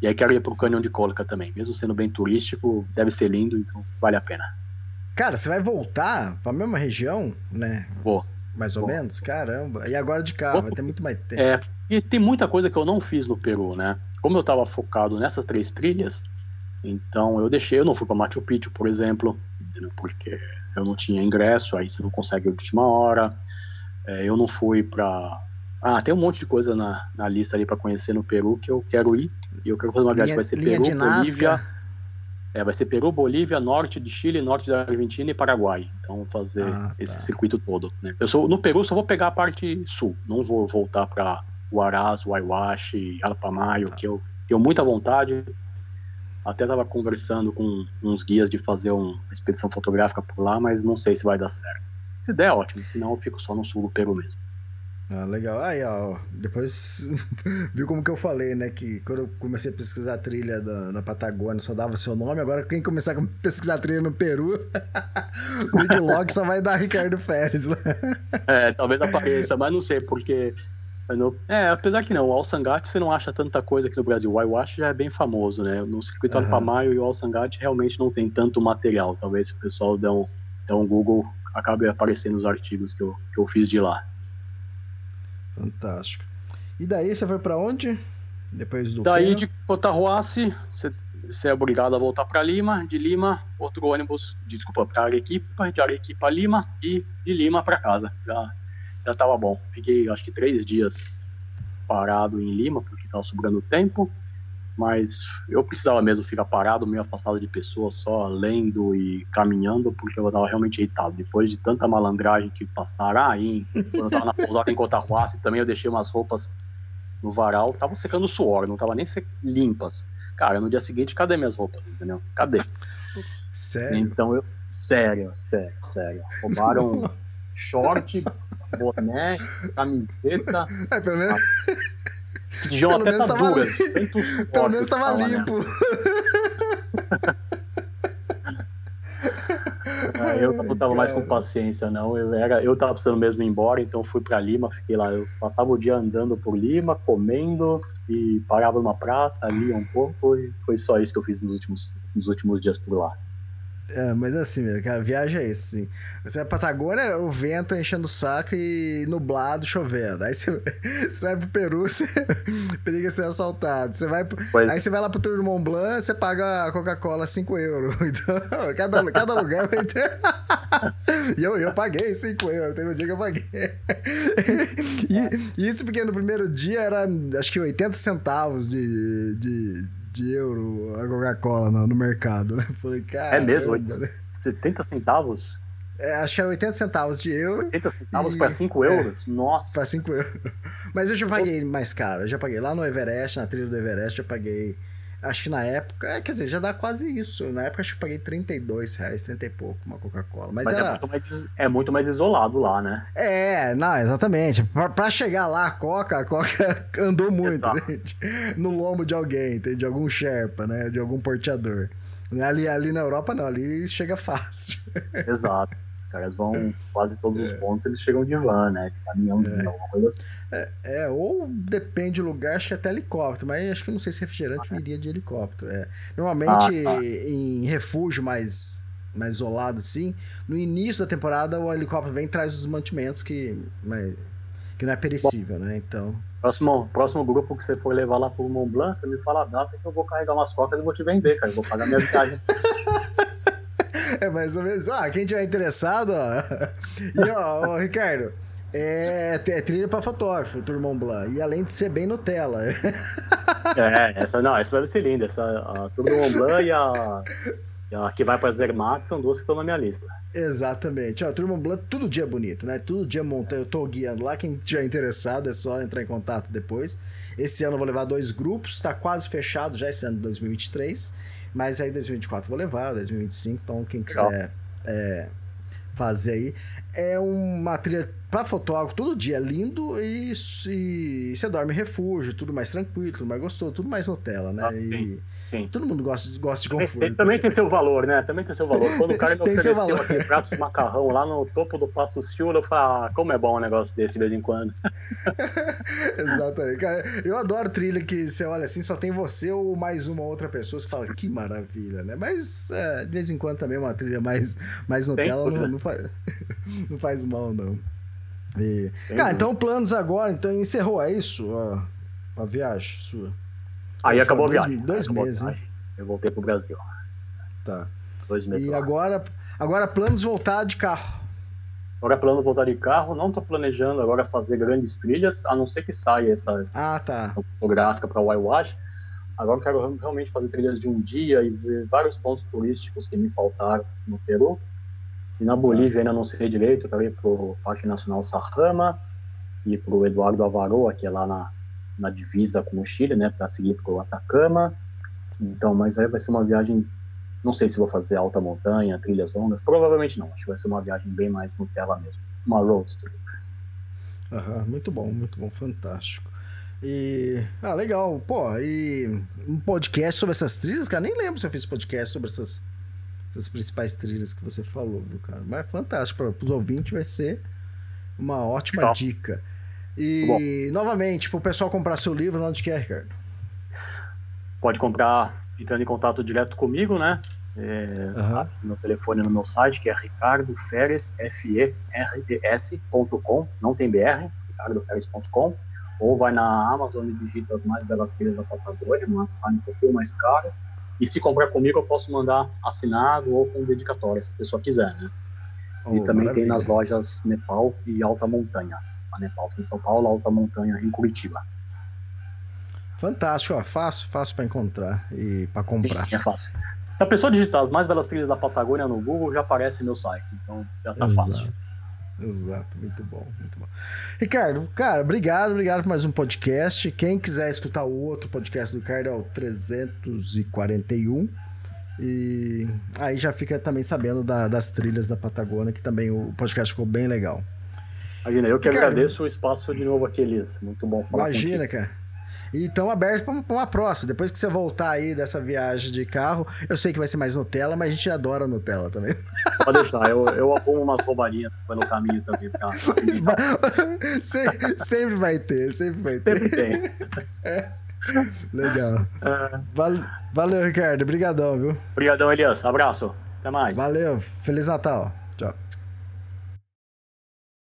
E aí, quero ir para o Canyon de Cólica também. Mesmo sendo bem turístico, deve ser lindo, então vale a pena. Cara, você vai voltar para a mesma região, né? Vou mais ou Bom. menos? Caramba. E agora de carro, vai ter muito mais tempo. É, e tem muita coisa que eu não fiz no Peru, né? Como eu estava focado nessas três trilhas, então eu deixei, eu não fui para Machu Picchu, por exemplo, porque eu não tinha ingresso, aí você não consegue a última hora. É, eu não fui para ah, tem um monte de coisa na, na lista ali para conhecer no Peru que eu quero ir. E eu quero fazer uma viagem linha, que vai ser Peru, Bolívia, é, vai ser Peru, Bolívia, norte de Chile, norte da Argentina e Paraguai. Então fazer ah, tá. esse circuito todo. Né? Eu sou no Peru só vou pegar a parte sul, não vou voltar para Huaraz, Huayhuashi, Alpamayo, tá. que eu tenho muita vontade. Até estava conversando com uns guias de fazer uma expedição fotográfica por lá, mas não sei se vai dar certo. Se der, ótimo. Se não, eu fico só no sul do Peru mesmo. Ah, legal. Aí, ó, depois viu como que eu falei, né? Que quando eu comecei a pesquisar a trilha da, na Patagônia só dava seu nome. Agora, quem começar a pesquisar a trilha no Peru, o Wikiloc só vai dar Ricardo Férez. Né? É, talvez apareça, mas não sei, porque. É, apesar que não, o Alsangate você não acha tanta coisa aqui no Brasil. O Ayahuasca já é bem famoso, né? No circuito uhum. Alpamayo e o Alsangate realmente não tem tanto material. Talvez se o pessoal der um, der um Google acabe aparecendo os artigos que eu, que eu fiz de lá. Fantástico. E daí você foi para onde? Depois do Daí de Cotarroace, você, você é obrigado a voltar para Lima, de Lima, outro ônibus, desculpa, para Arequipa, de Arequipa a Lima e de Lima para casa. Já já tava bom. Fiquei acho que três dias parado em Lima porque tava sobrando tempo, mas eu precisava mesmo ficar parado, meio afastado de pessoas, só lendo e caminhando, porque eu tava realmente irritado. Depois de tanta malandragem que passaram aí, quando eu tava na pousada em Cotahuasi, também eu deixei umas roupas no varal, tava secando suor, não tava nem limpas. Cara, no dia seguinte, cadê minhas roupas, entendeu? Cadê? Sério? Então eu. Sério, sério, sério. Roubaram short, boné, camiseta. É, pelo menos. De pelo até menos tava duras. Pelo menos tava né? limpo. Ah, eu não tava mais com paciência, não. Eu, era, eu tava precisando mesmo ir embora, então fui para Lima, fiquei lá. Eu passava o dia andando por Lima, comendo e parava numa praça ali um pouco, e foi só isso que eu fiz nos últimos, nos últimos dias por lá. É, mas assim, cara, viagem é isso, assim. Você vai pra Patagônia, o vento enchendo o saco e nublado, chovendo. Aí você, você vai pro Peru, você periga ser assaltado. Você vai, pois. Aí você vai lá pro Tour do Mont Blanc, você paga a Coca-Cola 5 euros. Então, cada, cada lugar vai ter. e eu, eu paguei 5 euros, teve um dia que eu paguei. e, isso porque no primeiro dia era, acho que 80 centavos de, de de euro a Coca-Cola no, no, mercado. Né? Falei, cara. É mesmo? 70 centavos? É, acho que era 80 centavos de euro. 80 centavos e... para 5 euros? É, Nossa. Para 5 euros. Mas eu já paguei mais caro. Eu já paguei lá no Everest, na trilha do Everest, eu paguei Acho que na época, é, quer dizer, já dá quase isso. Na época acho que paguei 32 reais, 30 e pouco uma Coca-Cola. Mas, Mas é era... é, muito mais, é muito mais isolado lá, né? É, não, exatamente. Pra, pra chegar lá, a Coca, a Coca andou muito, no lombo de alguém, de algum Sherpa, né? De algum porteador. Ali, ali na Europa, não, ali chega fácil. Exato caras vão quase todos os é. pontos, eles chegam de van, né? Caminhãozinho, é. alguma coisa assim. É, é, ou depende do lugar, acho que até helicóptero, mas acho que não sei se refrigerante ah, viria de helicóptero. É. Normalmente ah, tá. em refúgio mais, mais isolado, assim, no início da temporada o helicóptero vem e traz os mantimentos que, mas, que não é perecível, Bom, né? Então. Próximo, próximo grupo que você for levar lá pro Mont Blanc, você me fala a data que eu vou carregar umas cocas e vou te vender, cara. Eu vou pagar minha viagem. É mais ou menos. Ah, quem tiver interessado, ó. E ó, ó Ricardo, é, é trilha para fotógrafo, o Tour Blanc. E além de ser bem Nutella. É, essa não, essa deve ser linda. Essa, a Tour Blanc e a, e a que vai para Zermatt são duas que estão na minha lista. Exatamente. Ó, Tour Blanc, todo dia é bonito, né? Todo dia monta. Eu tô guiando lá. Quem tiver interessado é só entrar em contato depois. Esse ano eu vou levar dois grupos, tá quase fechado já esse ano de 2023. Mas aí 2024 vou levar, 2025, então quem quiser é, fazer aí. É uma trilha para fotógrafo todo dia, lindo e, e, você dorme em refúgio, tudo mais tranquilo, tudo mais gostoso, tudo mais Nutella, né? Ah, e sim. todo mundo gosta, gosta de conforto. Tem, também tem seu valor, né? Também tem seu valor. Quando o cara me ofereceu aquele prato de macarrão lá no topo do Passo Sul, eu falo, ah, como é bom um negócio desse de vez em quando. Exatamente. Cara, eu adoro trilha que você olha assim, só tem você ou mais uma outra pessoa que fala, que maravilha, né? Mas é, de vez em quando também uma trilha mais, mais Nutella não, não, faz, não faz mal, não. E... Cara, então planos agora, então encerrou, é isso? A, a viagem sua? Aí acabou a viagem. Dois acabou meses, né? Eu voltei pro Brasil. Tá. Dois meses. E lá. agora, agora planos voltar de carro? Agora plano voltar de carro, não tô planejando agora fazer grandes trilhas, a não ser que saia essa ah, tá. fotográfica para Waiwash. Agora eu quero realmente fazer trilhas de um dia e ver vários pontos turísticos que me faltaram no Peru. E na Bolívia ainda não sei direito, para ir para o Parque Nacional Sarrama e para o Eduardo Avaroa, que é lá na, na divisa com o Chile, né, para seguir para o Atacama. Então, mas aí vai ser uma viagem, não sei se vou fazer alta montanha, trilhas longas, provavelmente não, acho que vai ser uma viagem bem mais Nutella mesmo, uma road trip. Aham, muito bom, muito bom, fantástico. E. Ah, legal. Pô, e um podcast sobre essas trilhas, cara, nem lembro se eu fiz podcast sobre essas, essas principais trilhas que você falou, viu, cara? Mas é fantástico. Para os ouvintes vai ser uma ótima dica. E, Bom. novamente, para o pessoal comprar seu livro, onde quer, Ricardo? Pode comprar entrando em contato direto comigo, né? É, uhum. No telefone no meu site, que é ricardoferes, F-E-R-E-S.com, não tem BR, ricardoferes.com, ou vai na Amazon e digita as mais belas trilhas da Patagônia, mas sai um pouquinho mais caro. E se comprar comigo, eu posso mandar assinado ou com dedicatória, se a pessoa quiser, né? Oh, e também maravilha. tem nas lojas Nepal e Alta Montanha. A Nepal em São Paulo, Alta Montanha em Curitiba. Fantástico, ó, fácil, fácil para encontrar e para comprar. Sim, sim, é fácil. Se a pessoa digitar as mais belas trilhas da Patagônia no Google, já aparece meu site. Então já tá Exato. fácil. Exato, muito bom, muito bom. Ricardo, cara, obrigado, obrigado por mais um podcast. Quem quiser escutar o outro podcast do Ricardo é o 341. E aí já fica também sabendo da, das trilhas da Patagônia, que também o podcast ficou bem legal. Imagina, eu que Ricardo, agradeço o espaço de novo aqui, Elis. Muito bom falar Imagina, contigo. cara. E estão abertos para uma próxima. Depois que você voltar aí dessa viagem de carro, eu sei que vai ser mais Nutella, mas a gente adora Nutella também. Pode deixar, eu, eu arrumo umas roubadinhas pelo caminho também. Pra... sempre, sempre vai ter, sempre vai ter. Sempre tem. É. Legal. É. Valeu, Ricardo. Obrigadão, viu? Obrigadão, Elias. Abraço. Até mais. Valeu. Feliz Natal. Tchau.